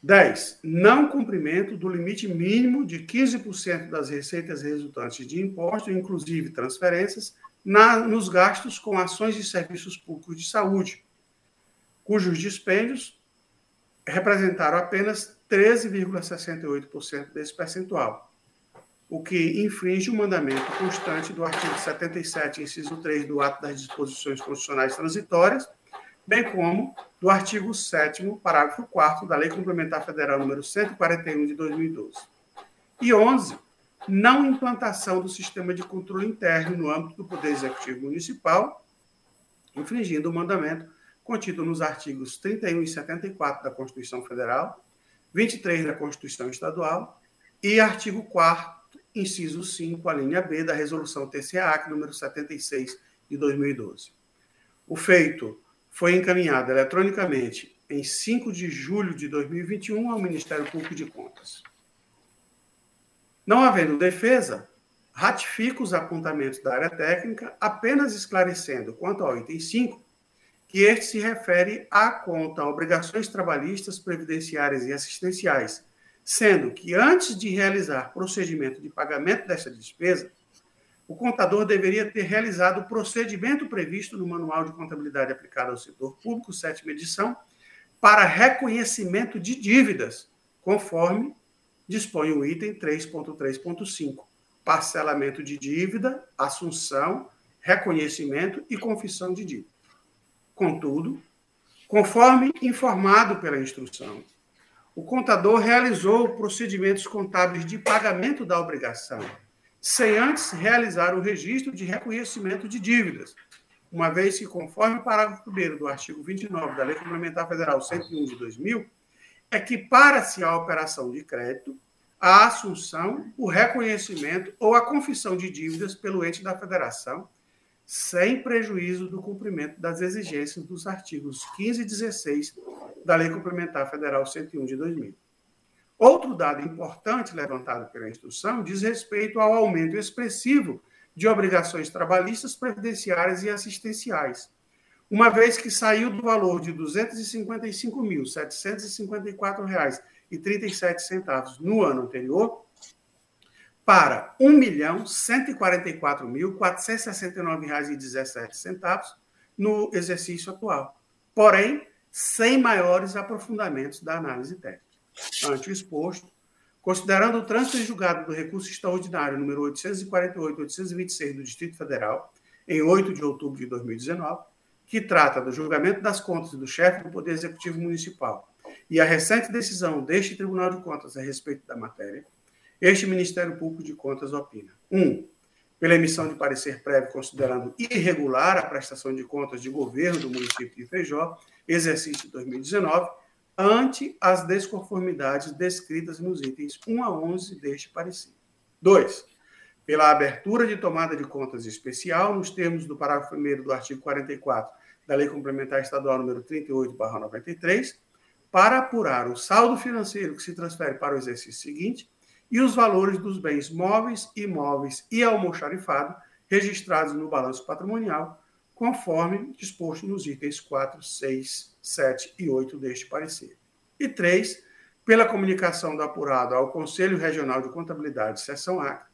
10. Não cumprimento do limite mínimo de 15% das receitas resultantes de imposto, inclusive transferências, na, nos gastos com ações de serviços públicos de saúde, cujos dispêndios representaram apenas 13,68% desse percentual, o que infringe o mandamento constante do artigo 77, inciso 3 do Ato das Disposições Constitucionais Transitórias, bem como do artigo 7 parágrafo 4 da Lei Complementar Federal número 141 de 2012. E 11 não implantação do sistema de controle interno no âmbito do Poder Executivo Municipal, infringindo o mandamento contido nos artigos 31 e 74 da Constituição Federal, 23 da Constituição Estadual e artigo 4 inciso 5, a linha B da Resolução TCA, número 76 de 2012. O feito foi encaminhado eletronicamente em 5 de julho de 2021 ao Ministério Público de Contas. Não havendo defesa, ratifica os apontamentos da área técnica, apenas esclarecendo quanto ao item 5, que este se refere à conta obrigações trabalhistas, previdenciárias e assistenciais, sendo que antes de realizar procedimento de pagamento dessa despesa, o contador deveria ter realizado o procedimento previsto no Manual de Contabilidade aplicado ao setor público, sétima edição, para reconhecimento de dívidas, conforme dispõe o item 3.3.5, parcelamento de dívida, assunção, reconhecimento e confissão de dívida. Contudo, conforme informado pela instrução, o contador realizou procedimentos contábeis de pagamento da obrigação, sem antes realizar o registro de reconhecimento de dívidas, uma vez que, conforme o parágrafo 1 do artigo 29 da Lei Complementar Federal 101 de 2000, é que, para-se a operação de crédito, a assunção, o reconhecimento ou a confissão de dívidas pelo ente da federação, sem prejuízo do cumprimento das exigências dos artigos 15 e 16 da Lei Complementar Federal 101 de 2000. Outro dado importante levantado pela instrução diz respeito ao aumento expressivo de obrigações trabalhistas, previdenciárias e assistenciais, uma vez que saiu do valor de R$ 255.754,37 no ano anterior para R$ 1.144.469,17 no exercício atual, porém, sem maiores aprofundamentos da análise técnica. Ante o exposto, considerando o trânsito em julgado do recurso extraordinário número 848-826 do Distrito Federal, em 8 de outubro de 2019, que trata do julgamento das contas do chefe do Poder Executivo Municipal e a recente decisão deste Tribunal de Contas a respeito da matéria, este Ministério Público de Contas opina: 1. Um, pela emissão de parecer prévio considerando irregular a prestação de contas de governo do município de Feijó, exercício 2019, ante as desconformidades descritas nos itens 1 a 11 deste parecer. 2. Pela abertura de tomada de contas especial, nos termos do parágrafo 1 do artigo 44 da Lei Complementar Estadual número 38/93, para apurar o saldo financeiro que se transfere para o exercício seguinte e os valores dos bens móveis, imóveis e almoxarifado registrados no balanço patrimonial, conforme disposto nos itens 4, 6, 7 e 8 deste parecer. E 3. Pela comunicação do apurado ao Conselho Regional de Contabilidade, seção Acre,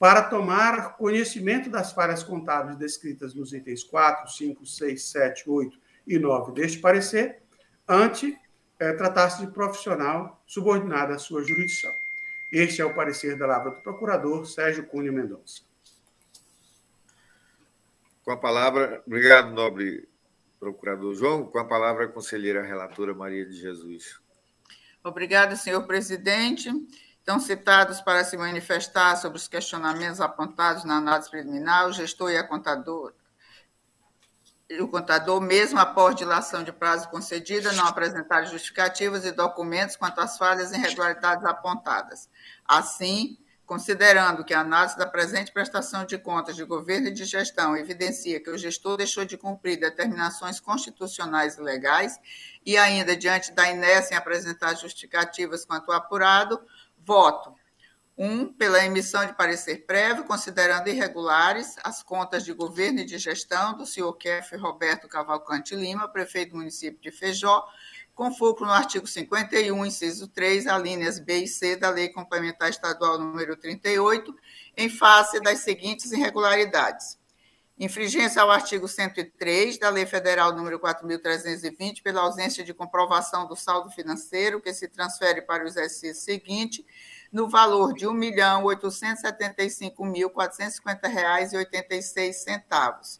para tomar conhecimento das falhas contábeis descritas nos itens 4, 5, 6, 7, 8 e 9 deste parecer, ante é, tratar-se de profissional subordinado à sua jurisdição. Este é o parecer da Lavra do Procurador Sérgio Cunha Mendonça. Com a palavra, obrigado, nobre procurador João. Com a palavra, a conselheira relatora Maria de Jesus. Obrigada, senhor presidente. Estão citados para se manifestar sobre os questionamentos apontados na análise preliminar o gestor e a contadora, o contador, mesmo após dilação de prazo concedida, não apresentar justificativas e documentos quanto às falhas e irregularidades apontadas. Assim, considerando que a análise da presente prestação de contas de governo e de gestão evidencia que o gestor deixou de cumprir determinações constitucionais e legais e ainda diante da inércia em apresentar justificativas quanto ao apurado, voto um, pela emissão de parecer prévio, considerando irregulares as contas de governo e de gestão do senhor Kef Roberto Cavalcante Lima, prefeito do município de Feijó, com foco no artigo 51, inciso 3, alíneas B e C da Lei Complementar Estadual número 38, em face das seguintes irregularidades. Infringência ao artigo 103 da Lei Federal número 4.320, pela ausência de comprovação do saldo financeiro que se transfere para o exercício seguinte, no valor de R$ 1.875.450,86.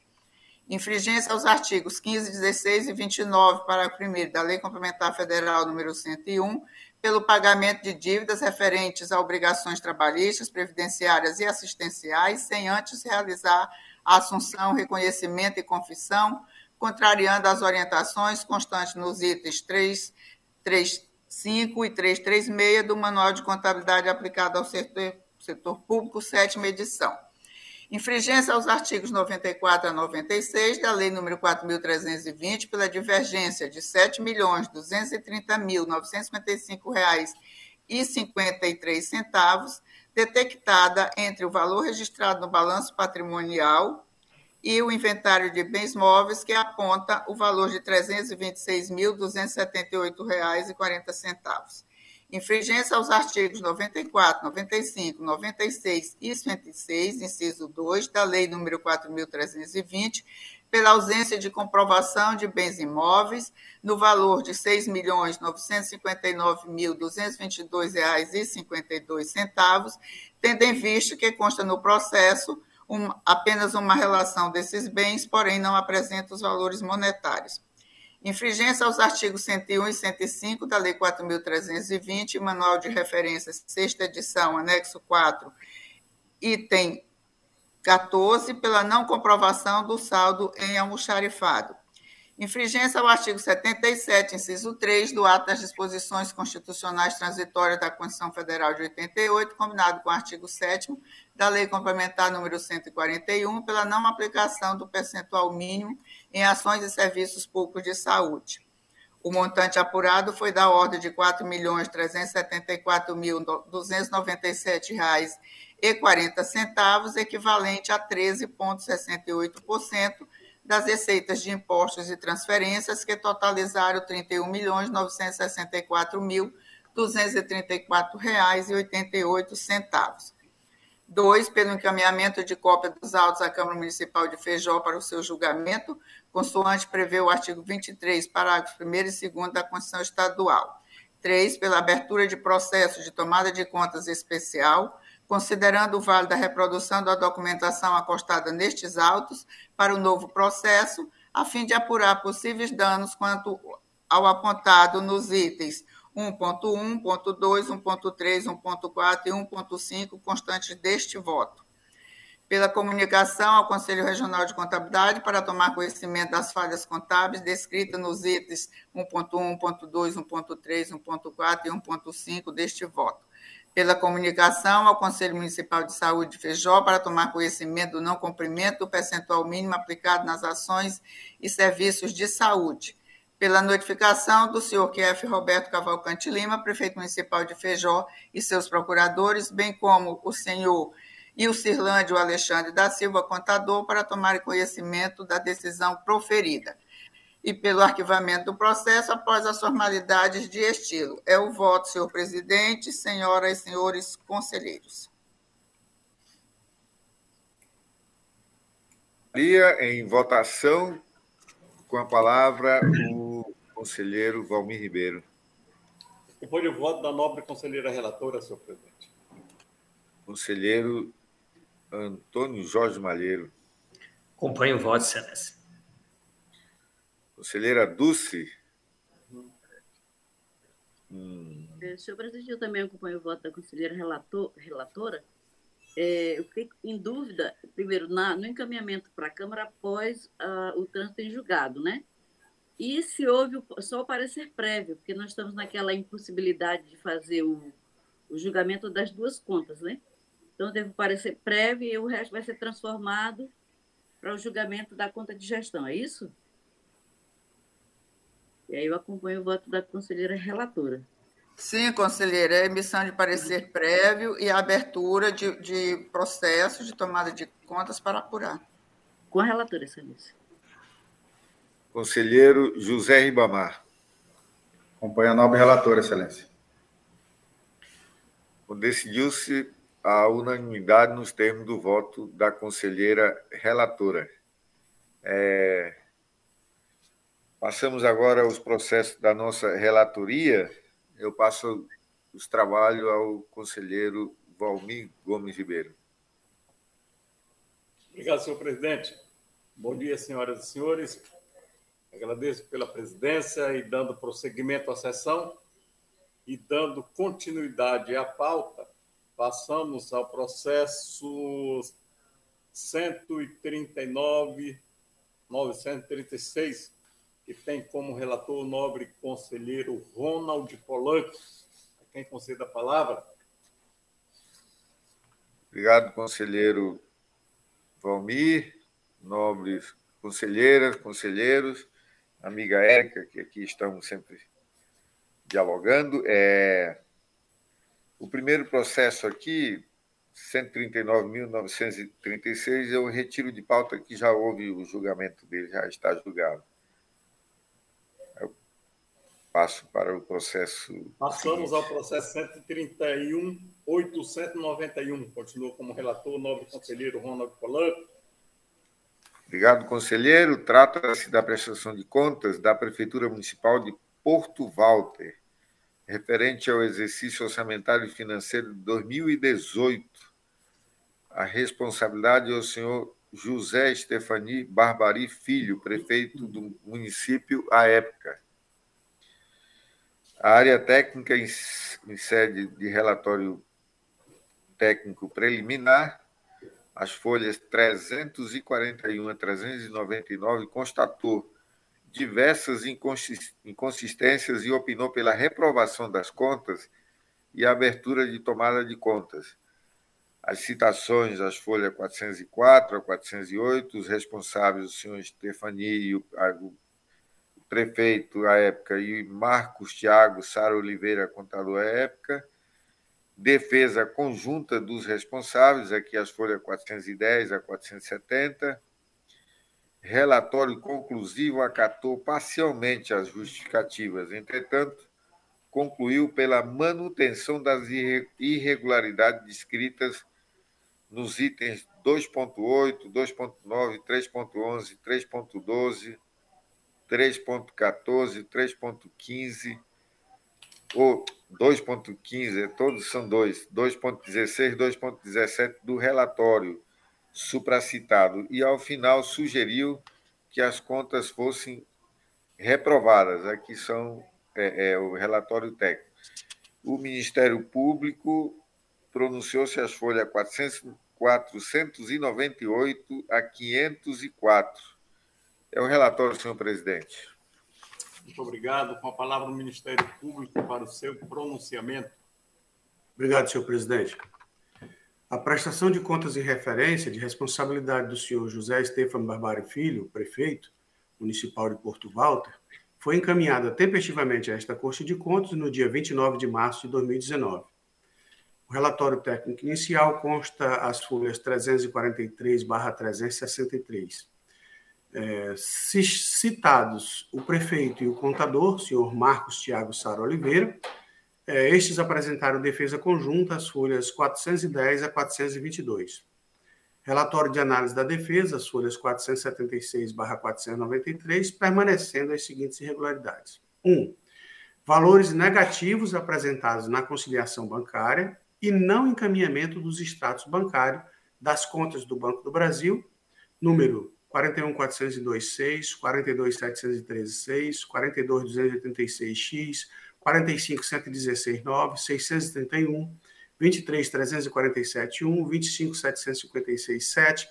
Infringência aos artigos 15, 16 e 29, parágrafo 1 da Lei Complementar Federal número 101, pelo pagamento de dívidas referentes a obrigações trabalhistas, previdenciárias e assistenciais, sem antes realizar assunção, reconhecimento e confissão, contrariando as orientações constantes nos itens 3, 3 5 e 336 do Manual de Contabilidade aplicado ao setor, setor público, sétima edição. Infringência aos artigos 94 a 96 da Lei nº 4.320 pela divergência de R$ 7.230.955,53 detectada entre o valor registrado no balanço patrimonial e o inventário de bens móveis, que aponta o valor de R$ 326.278,40. Infringência aos artigos 94, 95, 96 e 106, inciso 2, da Lei nº 4.320, pela ausência de comprovação de bens imóveis no valor de R$ 6.959.222,52, tendo em vista que consta no processo um, apenas uma relação desses bens, porém não apresenta os valores monetários. Infringência aos artigos 101 e 105 da Lei 4.320, Manual de Referências, sexta edição, anexo 4, item 14, pela não comprovação do saldo em almoxarifado. Infringência ao artigo 77, inciso 3, do ato das disposições constitucionais transitórias da Constituição Federal de 88, combinado com o artigo 7 da Lei Complementar número 141, pela não aplicação do percentual mínimo em ações e serviços públicos de saúde. O montante apurado foi da ordem de R$ 4.374.297,40, equivalente a 13,68% das receitas de impostos e transferências, que totalizaram R$ 31.964.234,88. 2. Pelo encaminhamento de cópia dos autos à Câmara Municipal de Feijó para o seu julgamento, consoante prevê o artigo 23, parágrafos 1 e 2 da Constituição Estadual. 3. Pela abertura de processo de tomada de contas especial, considerando o vale da reprodução da documentação acostada nestes autos para o novo processo, a fim de apurar possíveis danos quanto ao apontado nos itens 1.1, 1.2, 1.3, 1.4 e 1.5 constantes deste voto. Pela comunicação ao Conselho Regional de Contabilidade para tomar conhecimento das falhas contábeis descritas nos itens 1.1, 1.2, 1.3, 1.4 e 1.5 deste voto. Pela comunicação ao Conselho Municipal de Saúde de Feijó para tomar conhecimento do não cumprimento do percentual mínimo aplicado nas ações e serviços de saúde pela notificação do senhor QF Roberto Cavalcante Lima, prefeito municipal de Feijó, e seus procuradores, bem como o senhor e o Cirlândio Alexandre da Silva, contador, para tomar conhecimento da decisão proferida. E pelo arquivamento do processo após as formalidades de estilo. É o voto, senhor presidente, senhoras e senhores conselheiros. Em votação, com a palavra, o conselheiro Valmir Ribeiro. Depois o voto da nobre conselheira relatora, senhor presidente. Conselheiro Antônio Jorge Malheiro. Acompanho o voto, excelência. Conselheira Dulce. Hum. Senhor presidente, eu também acompanho o voto da conselheira relator, relatora é, eu fiquei em dúvida, primeiro, na, no encaminhamento para a Câmara após uh, o trânsito em julgado, né? E se houve o, só o parecer prévio, porque nós estamos naquela impossibilidade de fazer o, o julgamento das duas contas, né? Então, teve o parecer prévio e o resto vai ser transformado para o julgamento da conta de gestão, é isso? E aí eu acompanho o voto da conselheira relatora. Sim, conselheira, é emissão de parecer prévio e a abertura de, de processo de tomada de contas para apurar. Com a relatora, excelência. Conselheiro José Ribamar. Acompanha a nobre relatora, excelência. Decidiu-se a unanimidade nos termos do voto da conselheira relatora. É... Passamos agora aos processos da nossa relatoria eu passo os trabalhos ao conselheiro Valmir Gomes Ribeiro. Obrigado, senhor presidente. Bom dia, senhoras e senhores. Agradeço pela presidência e dando prosseguimento à sessão e dando continuidade à pauta, passamos ao processo 139 936 que tem como relator o nobre conselheiro Ronald Polanco. A quem conceda a palavra. Obrigado, conselheiro Valmir, nobres conselheiras, conselheiros, amiga Érica, que aqui estamos sempre dialogando. É... O primeiro processo aqui, 139.936, é o retiro de pauta que já houve o julgamento dele, já está julgado. Passo para o processo. Passamos seguinte. ao processo 131.891. Continua como relator o nobre conselheiro Ronald Polanco. Obrigado, conselheiro. Trata-se da prestação de contas da Prefeitura Municipal de Porto Walter, referente ao exercício orçamentário e financeiro de 2018. A responsabilidade é o senhor José Stefani Barbari Filho, prefeito do município à época. A área técnica, em, sede de relatório técnico preliminar, as folhas 341 a 399, constatou diversas inconsistências e opinou pela reprovação das contas e abertura de tomada de contas. As citações às folhas 404 a 408, os responsáveis, o senhor Stefani e o prefeito à época, e Marcos Tiago Sara Oliveira, contador à época, defesa conjunta dos responsáveis, aqui as folhas 410 a 470, relatório conclusivo acatou parcialmente as justificativas, entretanto, concluiu pela manutenção das irregularidades descritas nos itens 2.8, 2.9, 3.11, 3.12, 3.14, 3.15, ou 2.15, todos são dois, 2.16, 2.17 do relatório supracitado, e ao final sugeriu que as contas fossem reprovadas. Aqui são é, é, o relatório técnico. O Ministério Público pronunciou-se as folhas 400, 498 a 504. É o relatório, senhor presidente. Muito obrigado. Com a palavra o Ministério Público para o seu pronunciamento. Obrigado, senhor presidente. A prestação de contas em referência de responsabilidade do senhor José Stefano Barbari Filho, prefeito municipal de Porto Walter, foi encaminhada tempestivamente a esta Corte de Contas no dia 29 de março de 2019. O relatório técnico inicial consta as folhas 343/363. É, citados o prefeito e o contador, senhor Marcos Tiago Sara Oliveira, é, estes apresentaram defesa conjunta as folhas 410 a 422. Relatório de análise da defesa, as folhas 476/493, permanecendo as seguintes irregularidades: 1. Um, valores negativos apresentados na conciliação bancária, e não encaminhamento dos extratos bancários das contas do Banco do Brasil, número 41402.6, 42713.6, 42286X, 45116.9, 631, 23347.1, 25756.7,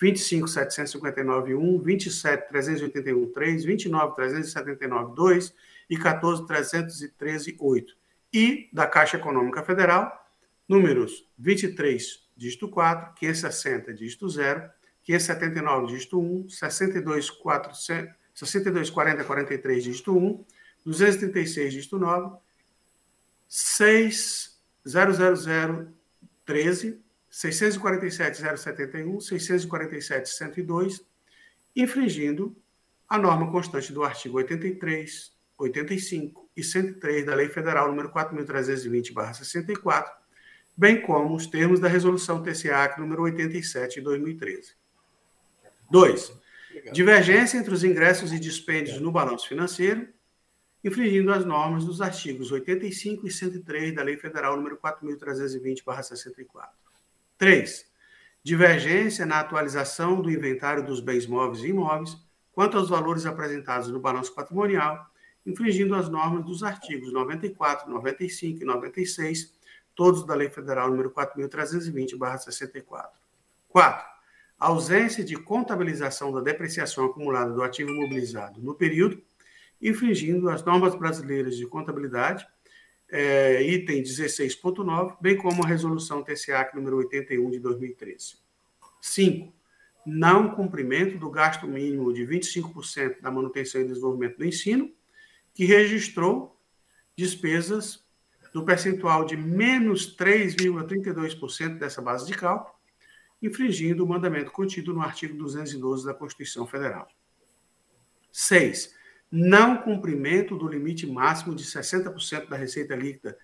25759.1, 27381.3, 29379.2 e 14313.8. E da Caixa Econômica Federal, números 23, dígito 4, 560, dígito 0, 579, dígito 1, 62, 4, 62 40, 43, dígito 1, 236, dígito 9, 6, 000, 13, 647, 071, 647, 102, infringindo a norma constante do artigo 83, 85 e 103 da Lei Federal número 4.320/64, bem como os termos da Resolução TCAC número 87 de 2013. 2. Divergência entre os ingressos e dispêndios no balanço financeiro, infringindo as normas dos artigos 85 e 103 da Lei Federal número 4.320/64. 3. Divergência na atualização do inventário dos bens móveis e imóveis quanto aos valores apresentados no balanço patrimonial, infringindo as normas dos artigos 94, 95 e 96 todos da Lei Federal número 4.320/64. 4. Ausência de contabilização da depreciação acumulada do ativo imobilizado no período, infringindo as normas brasileiras de contabilidade, é, item 16.9, bem como a resolução TCA número 81 de 2013. 5. Não cumprimento do gasto mínimo de 25% da manutenção e desenvolvimento do ensino, que registrou despesas do percentual de menos 3,32% dessa base de cálculo, infringindo o mandamento contido no artigo 212 da Constituição Federal. 6. Não cumprimento do limite máximo de 60% da receita líquida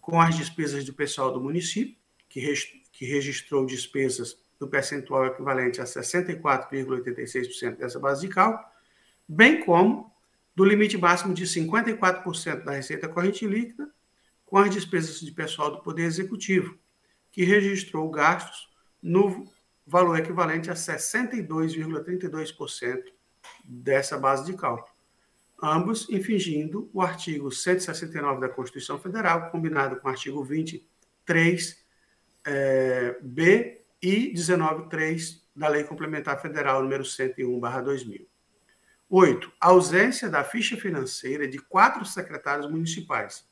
com as despesas do pessoal do município, que, que registrou despesas do percentual equivalente a 64,86% dessa base de cálculo, bem como do limite máximo de 54% da receita corrente líquida com as despesas de pessoal do Poder Executivo, que registrou gastos no valor equivalente a 62,32% dessa base de cálculo, ambos infringindo o artigo 169 da Constituição Federal, combinado com o artigo 23 é, B e 19.3 da Lei Complementar Federal número 101/2000. 8. Ausência da ficha financeira de quatro secretários municipais,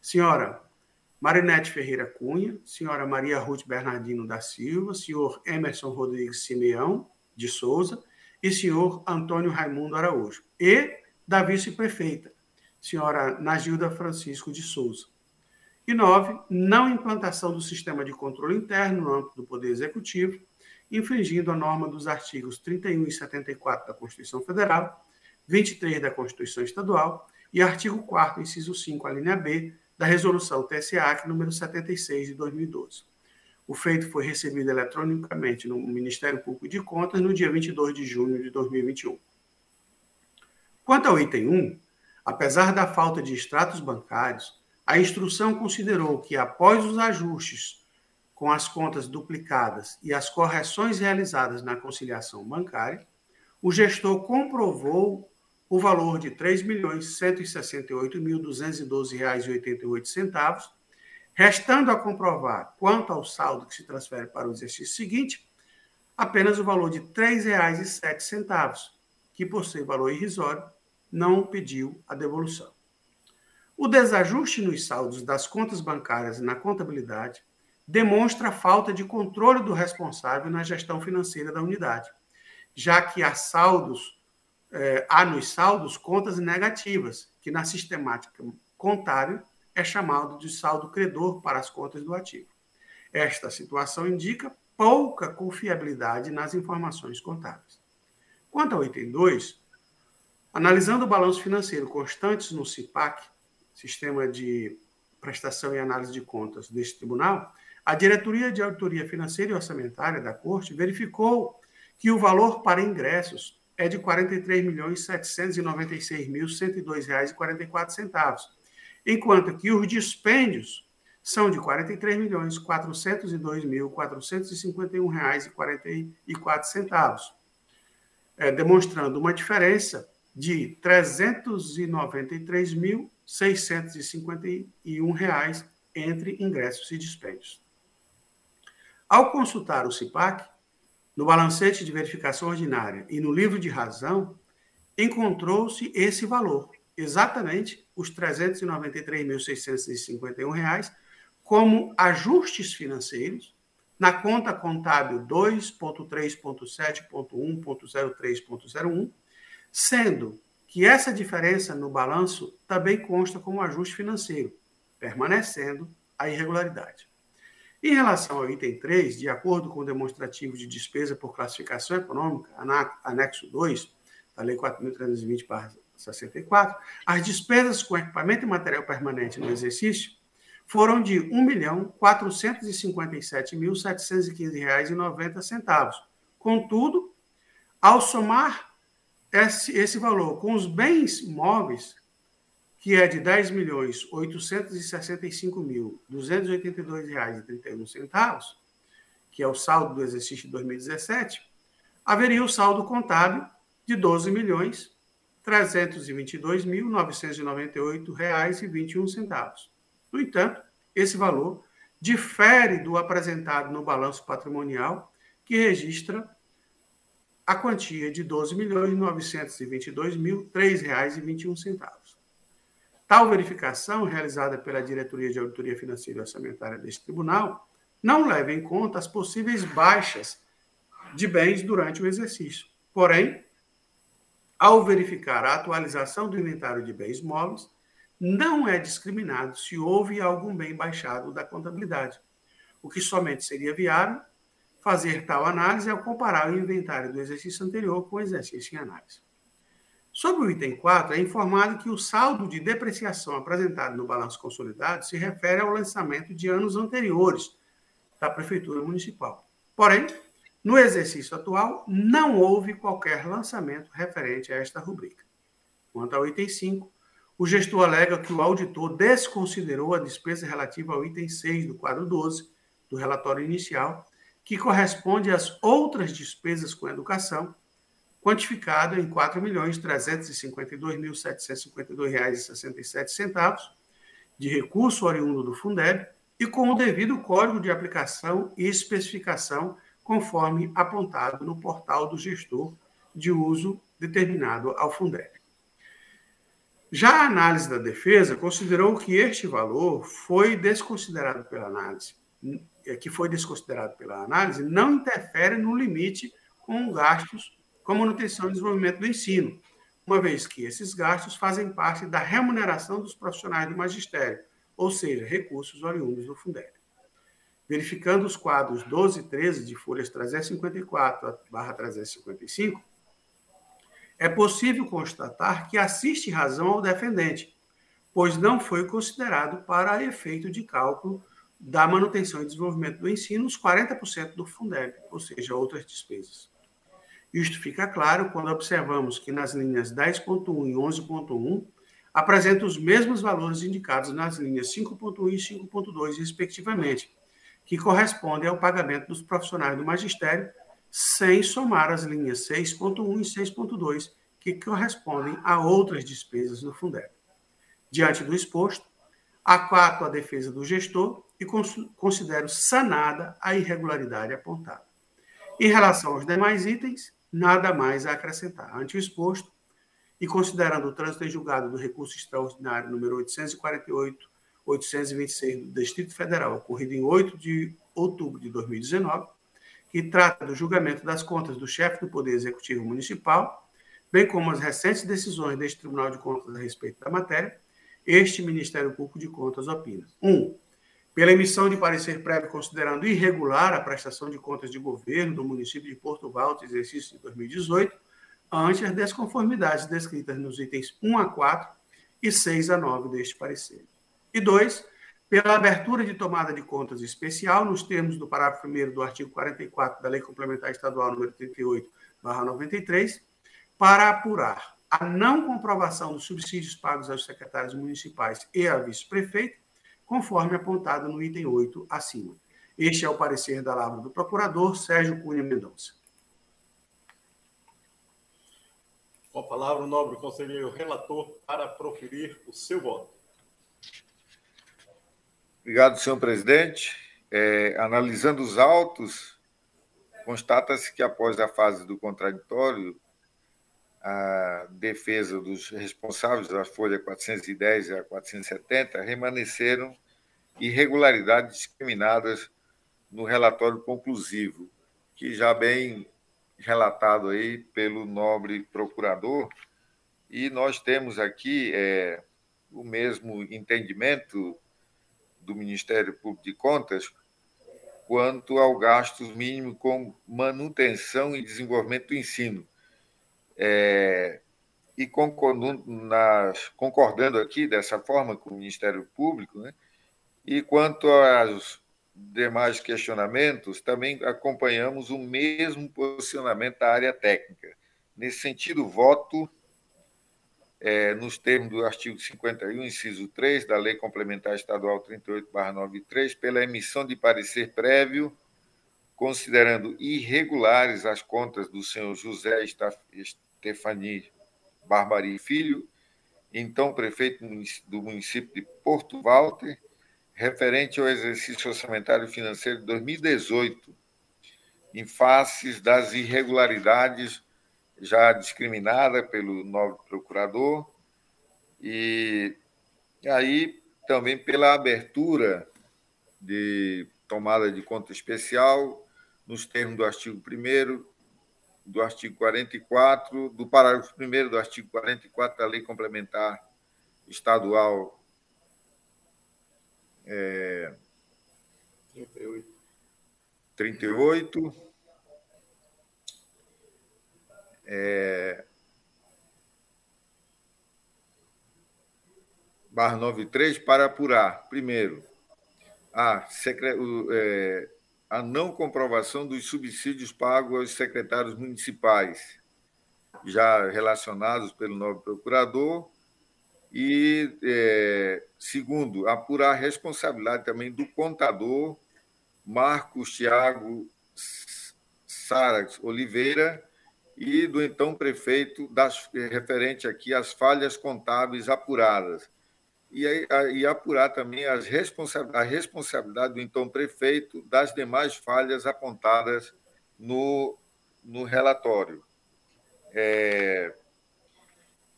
senhora Marinete Ferreira Cunha, senhora Maria Ruth Bernardino da Silva, senhor Emerson Rodrigues Simeão de Souza e senhor Antônio Raimundo Araújo. E da vice-prefeita, senhora Nagilda Francisco de Souza. E nove, não implantação do sistema de controle interno no âmbito do Poder Executivo, infringindo a norma dos artigos 31 e 74 da Constituição Federal, 23 da Constituição Estadual e artigo 4 inciso 5, a linha B, da Resolução TSA número 76 de 2012. O feito foi recebido eletronicamente no Ministério Público de Contas no dia 22 de junho de 2021. Quanto ao item 1, apesar da falta de extratos bancários, a instrução considerou que, após os ajustes com as contas duplicadas e as correções realizadas na conciliação bancária, o gestor comprovou o valor de R$ 3.168.212,88, restando a comprovar, quanto ao saldo que se transfere para o exercício seguinte, apenas o valor de R$ 3,07, que, por ser valor irrisório, não pediu a devolução. O desajuste nos saldos das contas bancárias na contabilidade demonstra a falta de controle do responsável na gestão financeira da unidade, já que há saldos, eh, há nos saldos contas negativas, que na sistemática contábil é chamado de saldo credor para as contas do ativo. Esta situação indica pouca confiabilidade nas informações contábeis. Quanto ao item 2, analisando o balanço financeiro constantes no CIPAC, Sistema de Prestação e Análise de Contas deste tribunal, a Diretoria de Auditoria Financeira e Orçamentária da Corte verificou que o valor para ingressos é de R$ 43.796.102,44, enquanto que os dispêndios são de R$ 43.402.451,44, é, demonstrando uma diferença de R$ 393.651 entre ingressos e dispêndios. Ao consultar o CIPAC, no balancete de verificação ordinária e no livro de razão, encontrou-se esse valor, exatamente os R$ 393.651, como ajustes financeiros na conta contábil 2.3.7.1.03.01, sendo que essa diferença no balanço também consta como ajuste financeiro, permanecendo a irregularidade. Em relação ao item 3, de acordo com o demonstrativo de despesa por classificação econômica, anexo 2 da Lei 4.320-64, as despesas com equipamento e material permanente no exercício foram de R$ 1.457.715,90. Contudo, ao somar esse, esse valor com os bens móveis, que é de R$ 10.865.282,31, que é o saldo do exercício de 2017, haveria o saldo contábil de R$ 12.322.998,21. No entanto, esse valor difere do apresentado no balanço patrimonial, que registra a quantia de R$ 12.922.003,21. Tal verificação, realizada pela Diretoria de Auditoria Financeira e Orçamentária deste tribunal, não leva em conta as possíveis baixas de bens durante o exercício. Porém, ao verificar a atualização do inventário de bens móveis, não é discriminado se houve algum bem baixado da contabilidade, o que somente seria viável fazer tal análise ao comparar o inventário do exercício anterior com o exercício em análise. Sobre o item 4, é informado que o saldo de depreciação apresentado no balanço consolidado se refere ao lançamento de anos anteriores da Prefeitura Municipal. Porém, no exercício atual, não houve qualquer lançamento referente a esta rubrica. Quanto ao item 5, o gestor alega que o auditor desconsiderou a despesa relativa ao item 6 do quadro 12 do relatório inicial, que corresponde às outras despesas com educação, quantificado em R$ 4.352.752,67 de recurso oriundo do Fundeb e com o devido código de aplicação e especificação conforme apontado no portal do gestor de uso determinado ao Fundeb. Já a análise da defesa considerou que este valor foi desconsiderado pela análise, que foi desconsiderado pela análise, não interfere no limite com gastos com a manutenção e desenvolvimento do ensino, uma vez que esses gastos fazem parte da remuneração dos profissionais do magistério, ou seja, recursos oriundos do Fundeb. Verificando os quadros 12 e 13 de folhas 354 barra 355, é possível constatar que assiste razão ao defendente, pois não foi considerado para efeito de cálculo da manutenção e desenvolvimento do ensino, os 40% do Fundeb, ou seja, outras despesas. Isto fica claro quando observamos que nas linhas 10.1 e 11.1 apresentam os mesmos valores indicados nas linhas 5.1 e 5.2, respectivamente, que correspondem ao pagamento dos profissionais do magistério, sem somar as linhas 6.1 e 6.2, que correspondem a outras despesas do Fundeb. Diante do exposto, acato a defesa do gestor e considero sanada a irregularidade apontada. Em relação aos demais itens, nada mais a acrescentar. Ante o exposto, e considerando o trânsito em julgado do recurso extraordinário número 848-826 do Distrito Federal, ocorrido em 8 de outubro de 2019, que trata do julgamento das contas do chefe do Poder Executivo Municipal, bem como as recentes decisões deste Tribunal de Contas a respeito da matéria, este Ministério Público de Contas opina. 1. Um, pela emissão de parecer prévio considerando irregular a prestação de contas de governo do município de Porto Valto, exercício de 2018, ante as desconformidades descritas nos itens 1 a 4 e 6 a 9 deste parecer. E 2. Pela abertura de tomada de contas especial, nos termos do parágrafo 1 do artigo 44 da Lei Complementar Estadual número 38, 93, para apurar a não comprovação dos subsídios pagos aos secretários municipais e a vice-prefeito, conforme apontado no item 8 acima. Este é o parecer da Lavra do Procurador Sérgio Cunha Mendonça. Com a palavra, o nobre conselheiro relator para proferir o seu voto. Obrigado, senhor presidente. É, analisando os autos, constata-se que após a fase do contraditório, a defesa dos responsáveis da folha 410 a 470 remanesceram irregularidades discriminadas no relatório conclusivo, que já bem relatado aí pelo nobre procurador, e nós temos aqui é, o mesmo entendimento do Ministério Público de Contas quanto ao gastos mínimo com manutenção e desenvolvimento do ensino é, e concordando, nas, concordando aqui dessa forma com o Ministério Público, né? e quanto aos demais questionamentos, também acompanhamos o mesmo posicionamento da área técnica. Nesse sentido, voto é, nos termos do artigo 51, inciso 3 da Lei Complementar Estadual 38/93, pela emissão de parecer prévio, considerando irregulares as contas do senhor José Stefani Barbari Filho, então prefeito do município de Porto Walter, referente ao exercício orçamentário financeiro de 2018, em faces das irregularidades já discriminadas pelo novo procurador, e aí também pela abertura de tomada de conta especial, nos termos do artigo 1 do artigo 44, do parágrafo 1 do artigo 44 da Lei Complementar Estadual é, 38. 38 é, barra 93 para apurar, primeiro, a, secre, é, a não comprovação dos subsídios pagos aos secretários municipais, já relacionados pelo novo procurador, e, é, segundo, apurar a responsabilidade também do contador Marcos Tiago Sarax Oliveira e do então prefeito, das, referente aqui às falhas contábeis apuradas e, e apurar também as responsa a responsabilidade do então prefeito das demais falhas apontadas no, no relatório. É,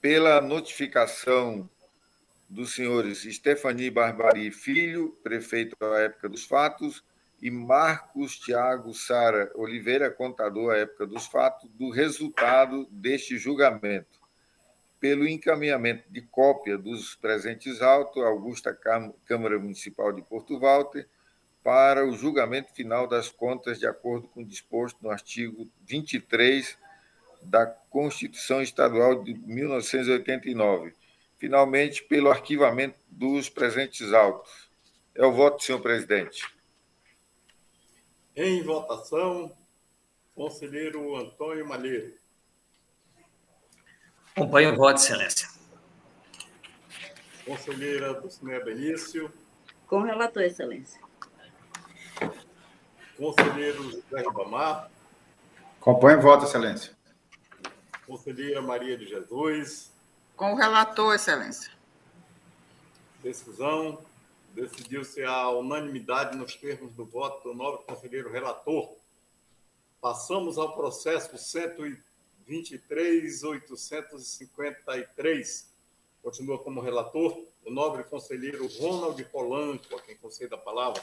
pela notificação dos senhores Stefani Barbari Filho, prefeito à época dos fatos, e Marcos Tiago Sara Oliveira, contador à época dos fatos, do resultado deste julgamento pelo encaminhamento de cópia dos presentes autos à Augusta Câmara Municipal de Porto Walter para o julgamento final das contas de acordo com o disposto no artigo 23 da Constituição Estadual de 1989. Finalmente, pelo arquivamento dos presentes autos. É o voto, senhor presidente. Em votação, conselheiro Antônio Malheiro. Acompanho o voto, excelência. Conselheira Dulcinea Benício. Com relator, excelência. Conselheiro José Ribamar. Acompanho o voto, excelência. Conselheira Maria de Jesus. Com o relator, excelência. Decisão. Decidiu-se a unanimidade nos termos do voto do nobre conselheiro relator. Passamos ao processo 123.853. Continua como relator o nobre conselheiro Ronald Polanco, a quem concede a palavra.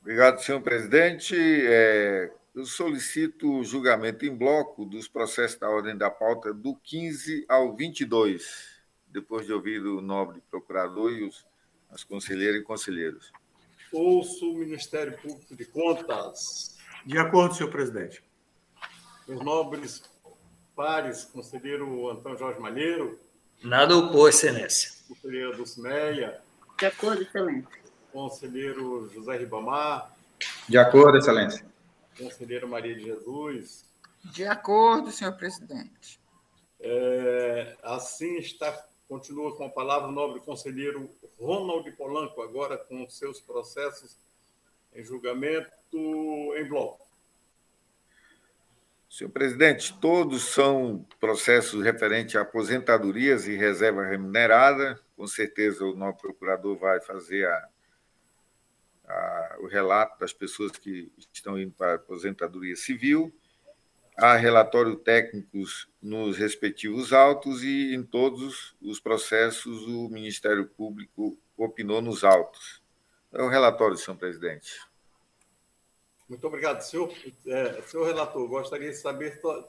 Obrigado, senhor presidente. É, eu solicito o julgamento em bloco dos processos da ordem da pauta do 15 ao 22, depois de ouvir o nobre procurador e os, as conselheiras e conselheiros. Ouço o Ministério Público de Contas. De acordo, senhor presidente. Os nobres pares, conselheiro Antônio Jorge Malheiro. Nada opor, excelência. Conselheira Dulcineia. De acordo, excelência conselheiro José Ribamar. De acordo, excelência. Conselheira Maria de Jesus. De acordo, senhor presidente. É, assim está, continua com a palavra o nobre conselheiro Ronald Polanco, agora com seus processos em julgamento em bloco. Senhor presidente, todos são processos referentes a aposentadorias e reserva remunerada. Com certeza o nosso procurador vai fazer a a, o relato das pessoas que estão indo para a aposentadoria civil, há relatório técnicos nos respectivos autos e em todos os processos o Ministério Público opinou nos autos. É o relatório, senhor presidente. Muito obrigado, senhor. É, senhor relator, gostaria de saber, tá,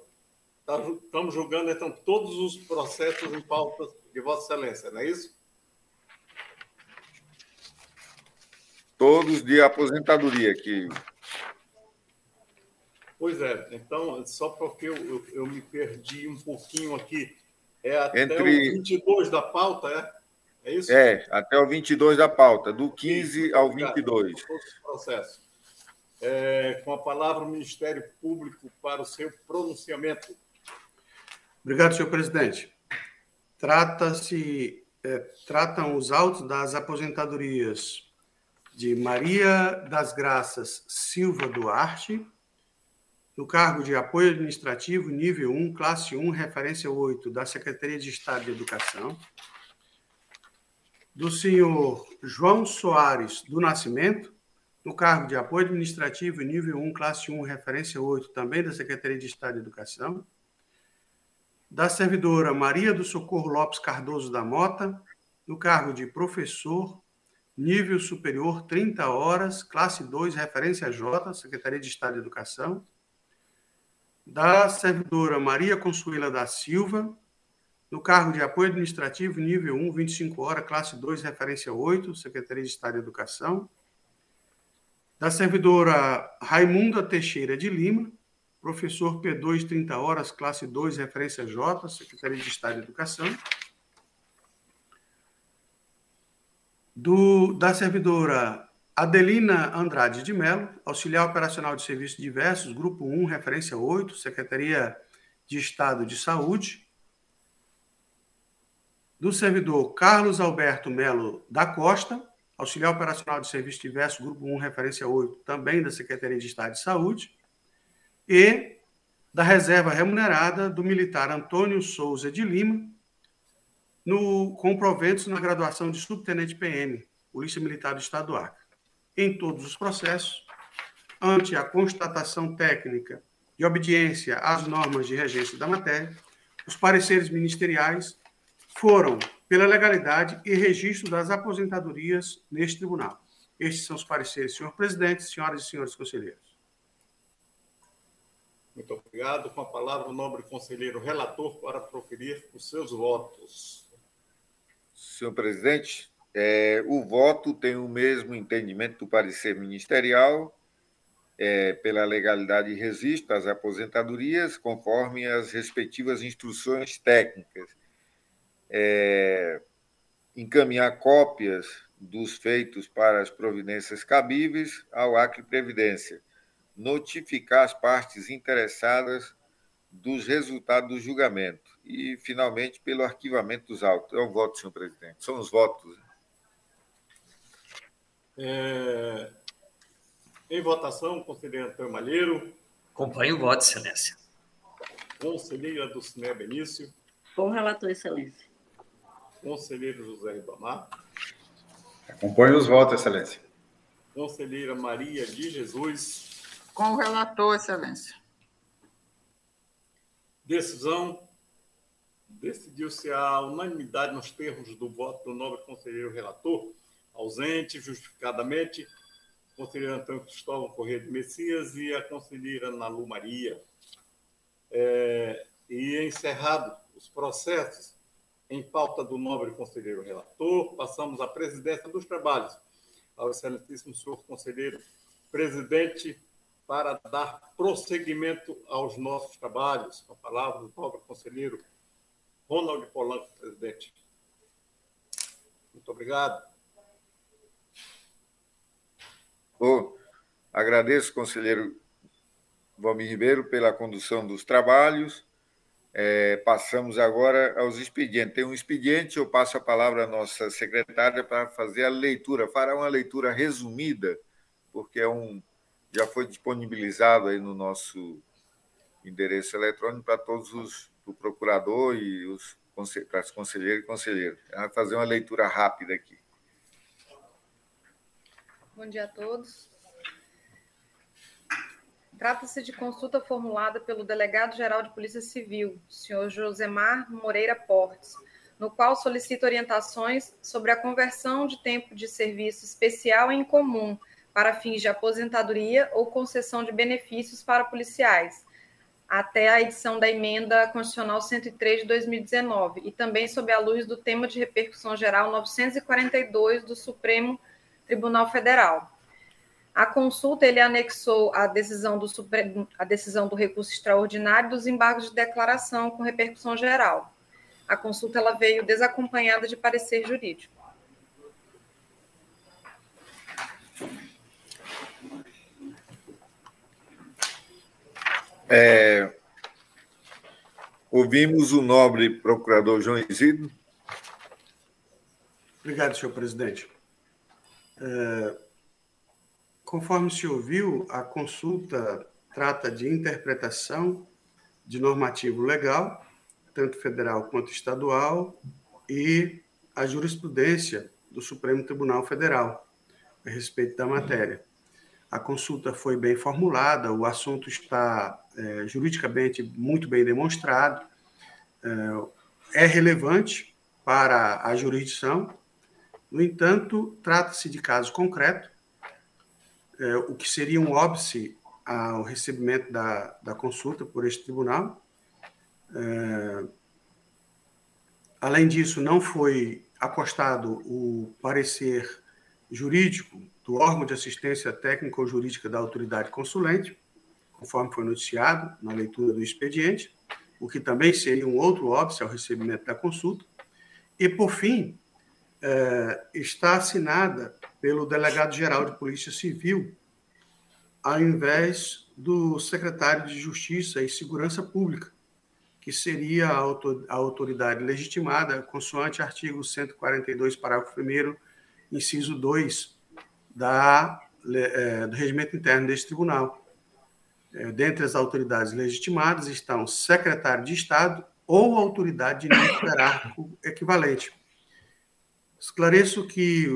tá, estamos julgando então todos os processos em pauta de Vossa Excelência, não é isso? todos de aposentadoria que Pois é, então, só porque eu, eu, eu, me perdi um pouquinho aqui, é até Entre... o 22 da pauta, é? É isso? É, até o 22 da pauta, do 15 isso, ao obrigado. 22. Processo. É, com a palavra o Ministério Público para o seu pronunciamento. Obrigado, senhor presidente. Trata-se, é, tratam os autos das aposentadorias de Maria das Graças Silva Duarte, no cargo de apoio administrativo nível 1, classe 1, referência 8, da Secretaria de Estado de Educação, do senhor João Soares do Nascimento, no cargo de apoio administrativo nível 1, classe 1, referência 8, também da Secretaria de Estado de Educação, da servidora Maria do Socorro Lopes Cardoso da Mota, no cargo de professor nível superior 30 horas, classe 2, referência J, Secretaria de Estado de Educação, da servidora Maria Consuela da Silva, no cargo de apoio administrativo, nível 1, 25 horas, classe 2, referência 8, Secretaria de Estado de Educação, da servidora Raimunda Teixeira de Lima, professor P2, 30 horas, classe 2, referência J, Secretaria de Estado de Educação, do, da servidora Adelina Andrade de Mello, auxiliar operacional de serviços diversos, grupo 1, referência 8, Secretaria de Estado de Saúde, do servidor Carlos Alberto Melo da Costa, auxiliar operacional de serviços diversos, grupo 1, referência 8, também da Secretaria de Estado de Saúde, e da reserva remunerada do militar Antônio Souza de Lima, no, com proventos na graduação de subtenente PM, Polícia Militar do Estado do Acre. Em todos os processos, ante a constatação técnica de obediência às normas de regência da matéria, os pareceres ministeriais foram pela legalidade e registro das aposentadorias neste tribunal. Estes são os pareceres, senhor presidente, senhoras e senhores conselheiros. Muito obrigado. Com a palavra, o nobre conselheiro relator para proferir os seus votos. Senhor presidente, é, o voto tem o mesmo entendimento do parecer ministerial é, pela legalidade e registro das aposentadorias, conforme as respectivas instruções técnicas. É, encaminhar cópias dos feitos para as providências cabíveis ao Acre Previdência, notificar as partes interessadas dos resultados do julgamento e, finalmente, pelo arquivamento dos autos. É o voto, senhor presidente. São os votos. É... Em votação, conselheiro Antônio Malheiro. Acompanho o voto, excelência. Conselheira do Cine Benício. Com o relator, excelência. Conselheiro José Ribamar. Acompanho os votos, excelência. Conselheira Maria de Jesus. Com o relator, excelência. Decisão. Decidiu-se a unanimidade nos termos do voto do nobre conselheiro relator, ausente, justificadamente, conselheiro Antônio Cristóvão Corrêa de Messias e a conselheira Nalu Maria. É, e encerrado os processos em pauta do nobre conselheiro relator, passamos à presidência dos trabalhos ao excelentíssimo senhor conselheiro presidente para dar prosseguimento aos nossos trabalhos. Com a palavra do nobre conselheiro Ronald Polanco, presidente. Muito obrigado. Oh, agradeço, conselheiro Valmir Ribeiro, pela condução dos trabalhos. É, passamos agora aos expedientes. Tem um expediente, eu passo a palavra à nossa secretária para fazer a leitura, fará uma leitura resumida, porque é um, já foi disponibilizado aí no nosso endereço eletrônico para todos os, o procurador e os para as conselheiras e conselheiros. Vai fazer uma leitura rápida aqui. Bom dia a todos. Trata-se de consulta formulada pelo Delegado-Geral de Polícia Civil, senhor Josemar Moreira Portes, no qual solicita orientações sobre a conversão de tempo de serviço especial em comum para fins de aposentadoria ou concessão de benefícios para policiais, até a edição da emenda constitucional 103 de 2019, e também sob a luz do tema de repercussão geral 942 do Supremo Tribunal Federal. A consulta ele anexou a decisão do Supremo, a decisão do recurso extraordinário dos embargos de declaração com repercussão geral. A consulta ela veio desacompanhada de parecer jurídico. É, ouvimos o nobre procurador João Isidro. Obrigado, senhor presidente. É, conforme se ouviu, a consulta trata de interpretação de normativo legal, tanto federal quanto estadual, e a jurisprudência do Supremo Tribunal Federal a respeito da matéria. A consulta foi bem formulada, o assunto está é, juridicamente muito bem demonstrado, é, é relevante para a jurisdição, no entanto, trata-se de caso concreto, é, o que seria um óbice ao recebimento da, da consulta por este tribunal. É, além disso, não foi acostado o parecer jurídico do órgão de assistência técnica ou jurídica da autoridade consulente, conforme foi noticiado na leitura do expediente, o que também seria um outro óbice ao recebimento da consulta. E, por fim, é, está assinada pelo delegado-geral de Polícia Civil, ao invés do secretário de Justiça e Segurança Pública, que seria a autoridade legitimada, consoante artigo 142, parágrafo 1, inciso 2 da, é, do regimento interno deste tribunal. É, dentre as autoridades legitimadas estão secretário de Estado ou autoridade de hierárquico equivalente. Esclareço que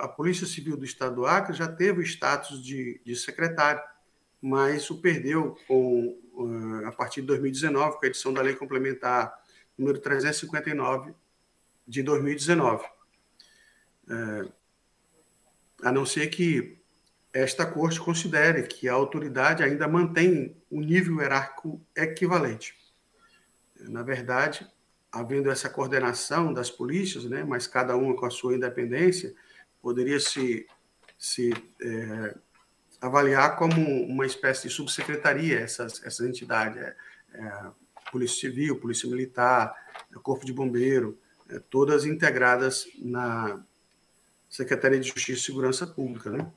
a Polícia Civil do Estado do Acre já teve o status de, de secretário, mas o perdeu com, a partir de 2019, com a edição da Lei Complementar número 359 de 2019. É, a não ser que esta Corte considere que a autoridade ainda mantém um nível hierárquico equivalente. Na verdade, havendo essa coordenação das polícias, né, mas cada uma com a sua independência, poderia se, se é, avaliar como uma espécie de subsecretaria essas, essas entidades, é, é, Polícia Civil, Polícia Militar, Corpo de Bombeiro, é, todas integradas na, Secretaria de Justiça e Segurança Pública. Né?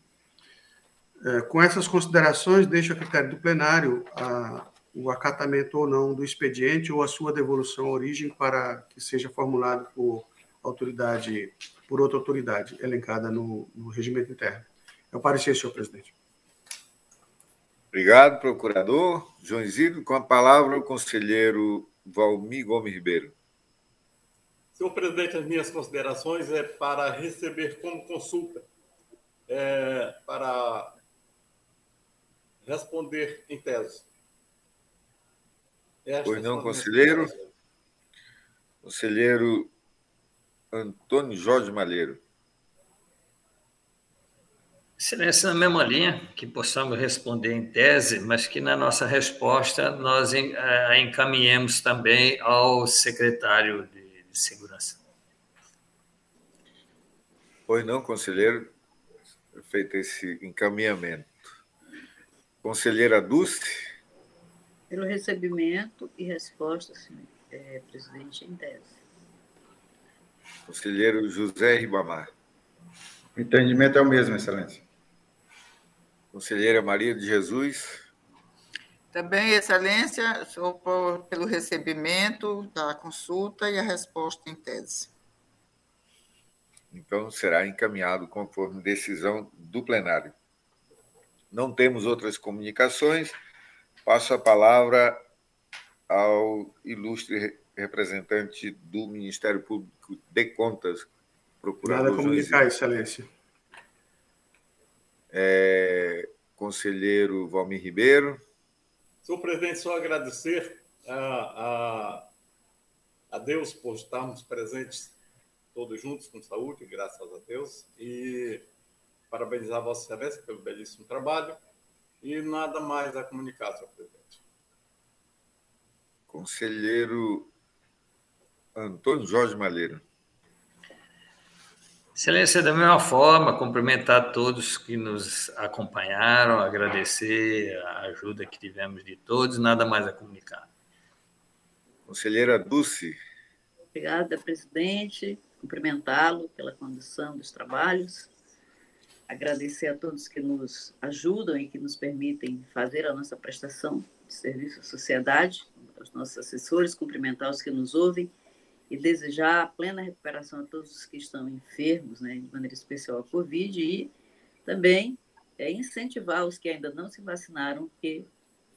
É, com essas considerações, deixo a critério do plenário a, o acatamento ou não do expediente ou a sua devolução à origem para que seja formulado por autoridade, por outra autoridade elencada no, no regimento interno. É o parecer, senhor presidente. Obrigado, procurador. João Isidro, com a palavra o conselheiro Valmir Gomes Ribeiro. Senhor presidente, as minhas considerações é para receber como consulta, é, para responder em tese. Pois não, conselheiro. Conselheiro Antônio Jorge Malheiro. Excelência, na mesma linha, que possamos responder em tese, mas que na nossa resposta nós a encaminhemos também ao secretário de, de Segurança. Pois não, conselheiro, feito esse encaminhamento. Conselheira Dulce. Pelo recebimento e resposta, senhor é, presidente, em tese. Conselheiro José Ribamar. O entendimento é o mesmo, Excelência. Conselheira Maria de Jesus. Também, Excelência, sou por, pelo recebimento da consulta e a resposta em tese. Então, será encaminhado conforme decisão do plenário. Não temos outras comunicações. Passo a palavra ao ilustre representante do Ministério Público de Contas, procurador. Nada a comunicar, Excelência é, conselheiro Valmir Ribeiro. Senhor presidente, só agradecer a, a, a Deus por estarmos presentes todos juntos com saúde, graças a Deus, e parabenizar Vossa Excelência pelo belíssimo trabalho e nada mais a comunicar, senhor presidente. Conselheiro Antônio Jorge Malheiro. Excelência, da mesma forma, cumprimentar todos que nos acompanharam, agradecer a ajuda que tivemos de todos, nada mais a comunicar. Conselheira Dulce. Obrigada, presidente. Cumprimentá-lo pela condução dos trabalhos. Agradecer a todos que nos ajudam e que nos permitem fazer a nossa prestação de serviço à sociedade, aos nossos assessores, cumprimentar os que nos ouvem e desejar plena recuperação a todos os que estão enfermos, né, de maneira especial a Covid, e também é, incentivar os que ainda não se vacinaram que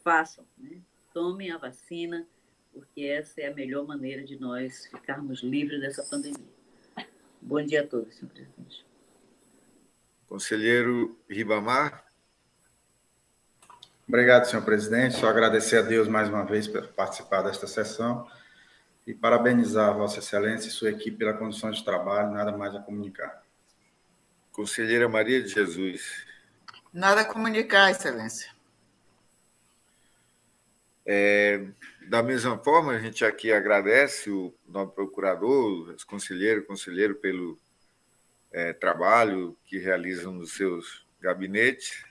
façam, né, tomem a vacina, porque essa é a melhor maneira de nós ficarmos livres dessa pandemia. Bom dia a todos, senhor presidente. Conselheiro Ribamar. Obrigado, senhor presidente. Só agradecer a Deus mais uma vez por participar desta sessão e parabenizar Vossa Excelência e sua equipe pela condição de trabalho, nada mais a comunicar. Conselheira Maria de Jesus. Nada a comunicar, Excelência. É, da mesma forma, a gente aqui agradece o nosso procurador, os conselheiros, conselheiro pelo é, trabalho que realizam nos seus gabinetes,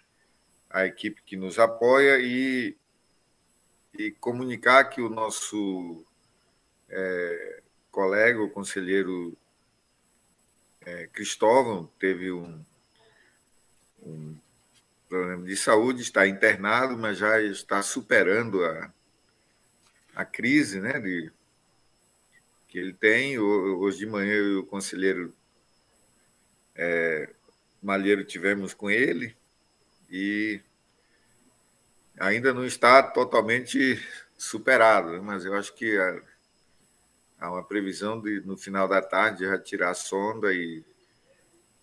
a equipe que nos apoia e, e comunicar que o nosso é, colega, o conselheiro é, Cristóvão, teve um, um problema de saúde, está internado, mas já está superando a, a crise né, de, que ele tem. Hoje de manhã o conselheiro é, Malheiro tivemos com ele e ainda não está totalmente superado, né, mas eu acho que há uma previsão de, no final da tarde, já tirar a sonda e,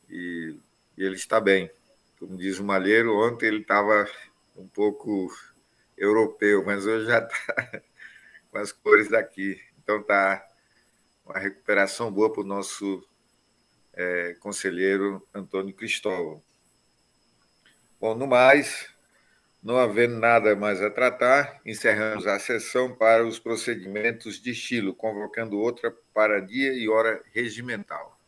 e, e ele está bem. Como diz o Malheiro, ontem ele estava um pouco europeu, mas hoje já está <laughs> com as cores daqui. Então está uma recuperação boa para o nosso é, conselheiro Antônio Cristóvão. Bom, no mais, não havendo nada mais a tratar, encerramos a sessão para os procedimentos de estilo, convocando outra para dia e hora regimental.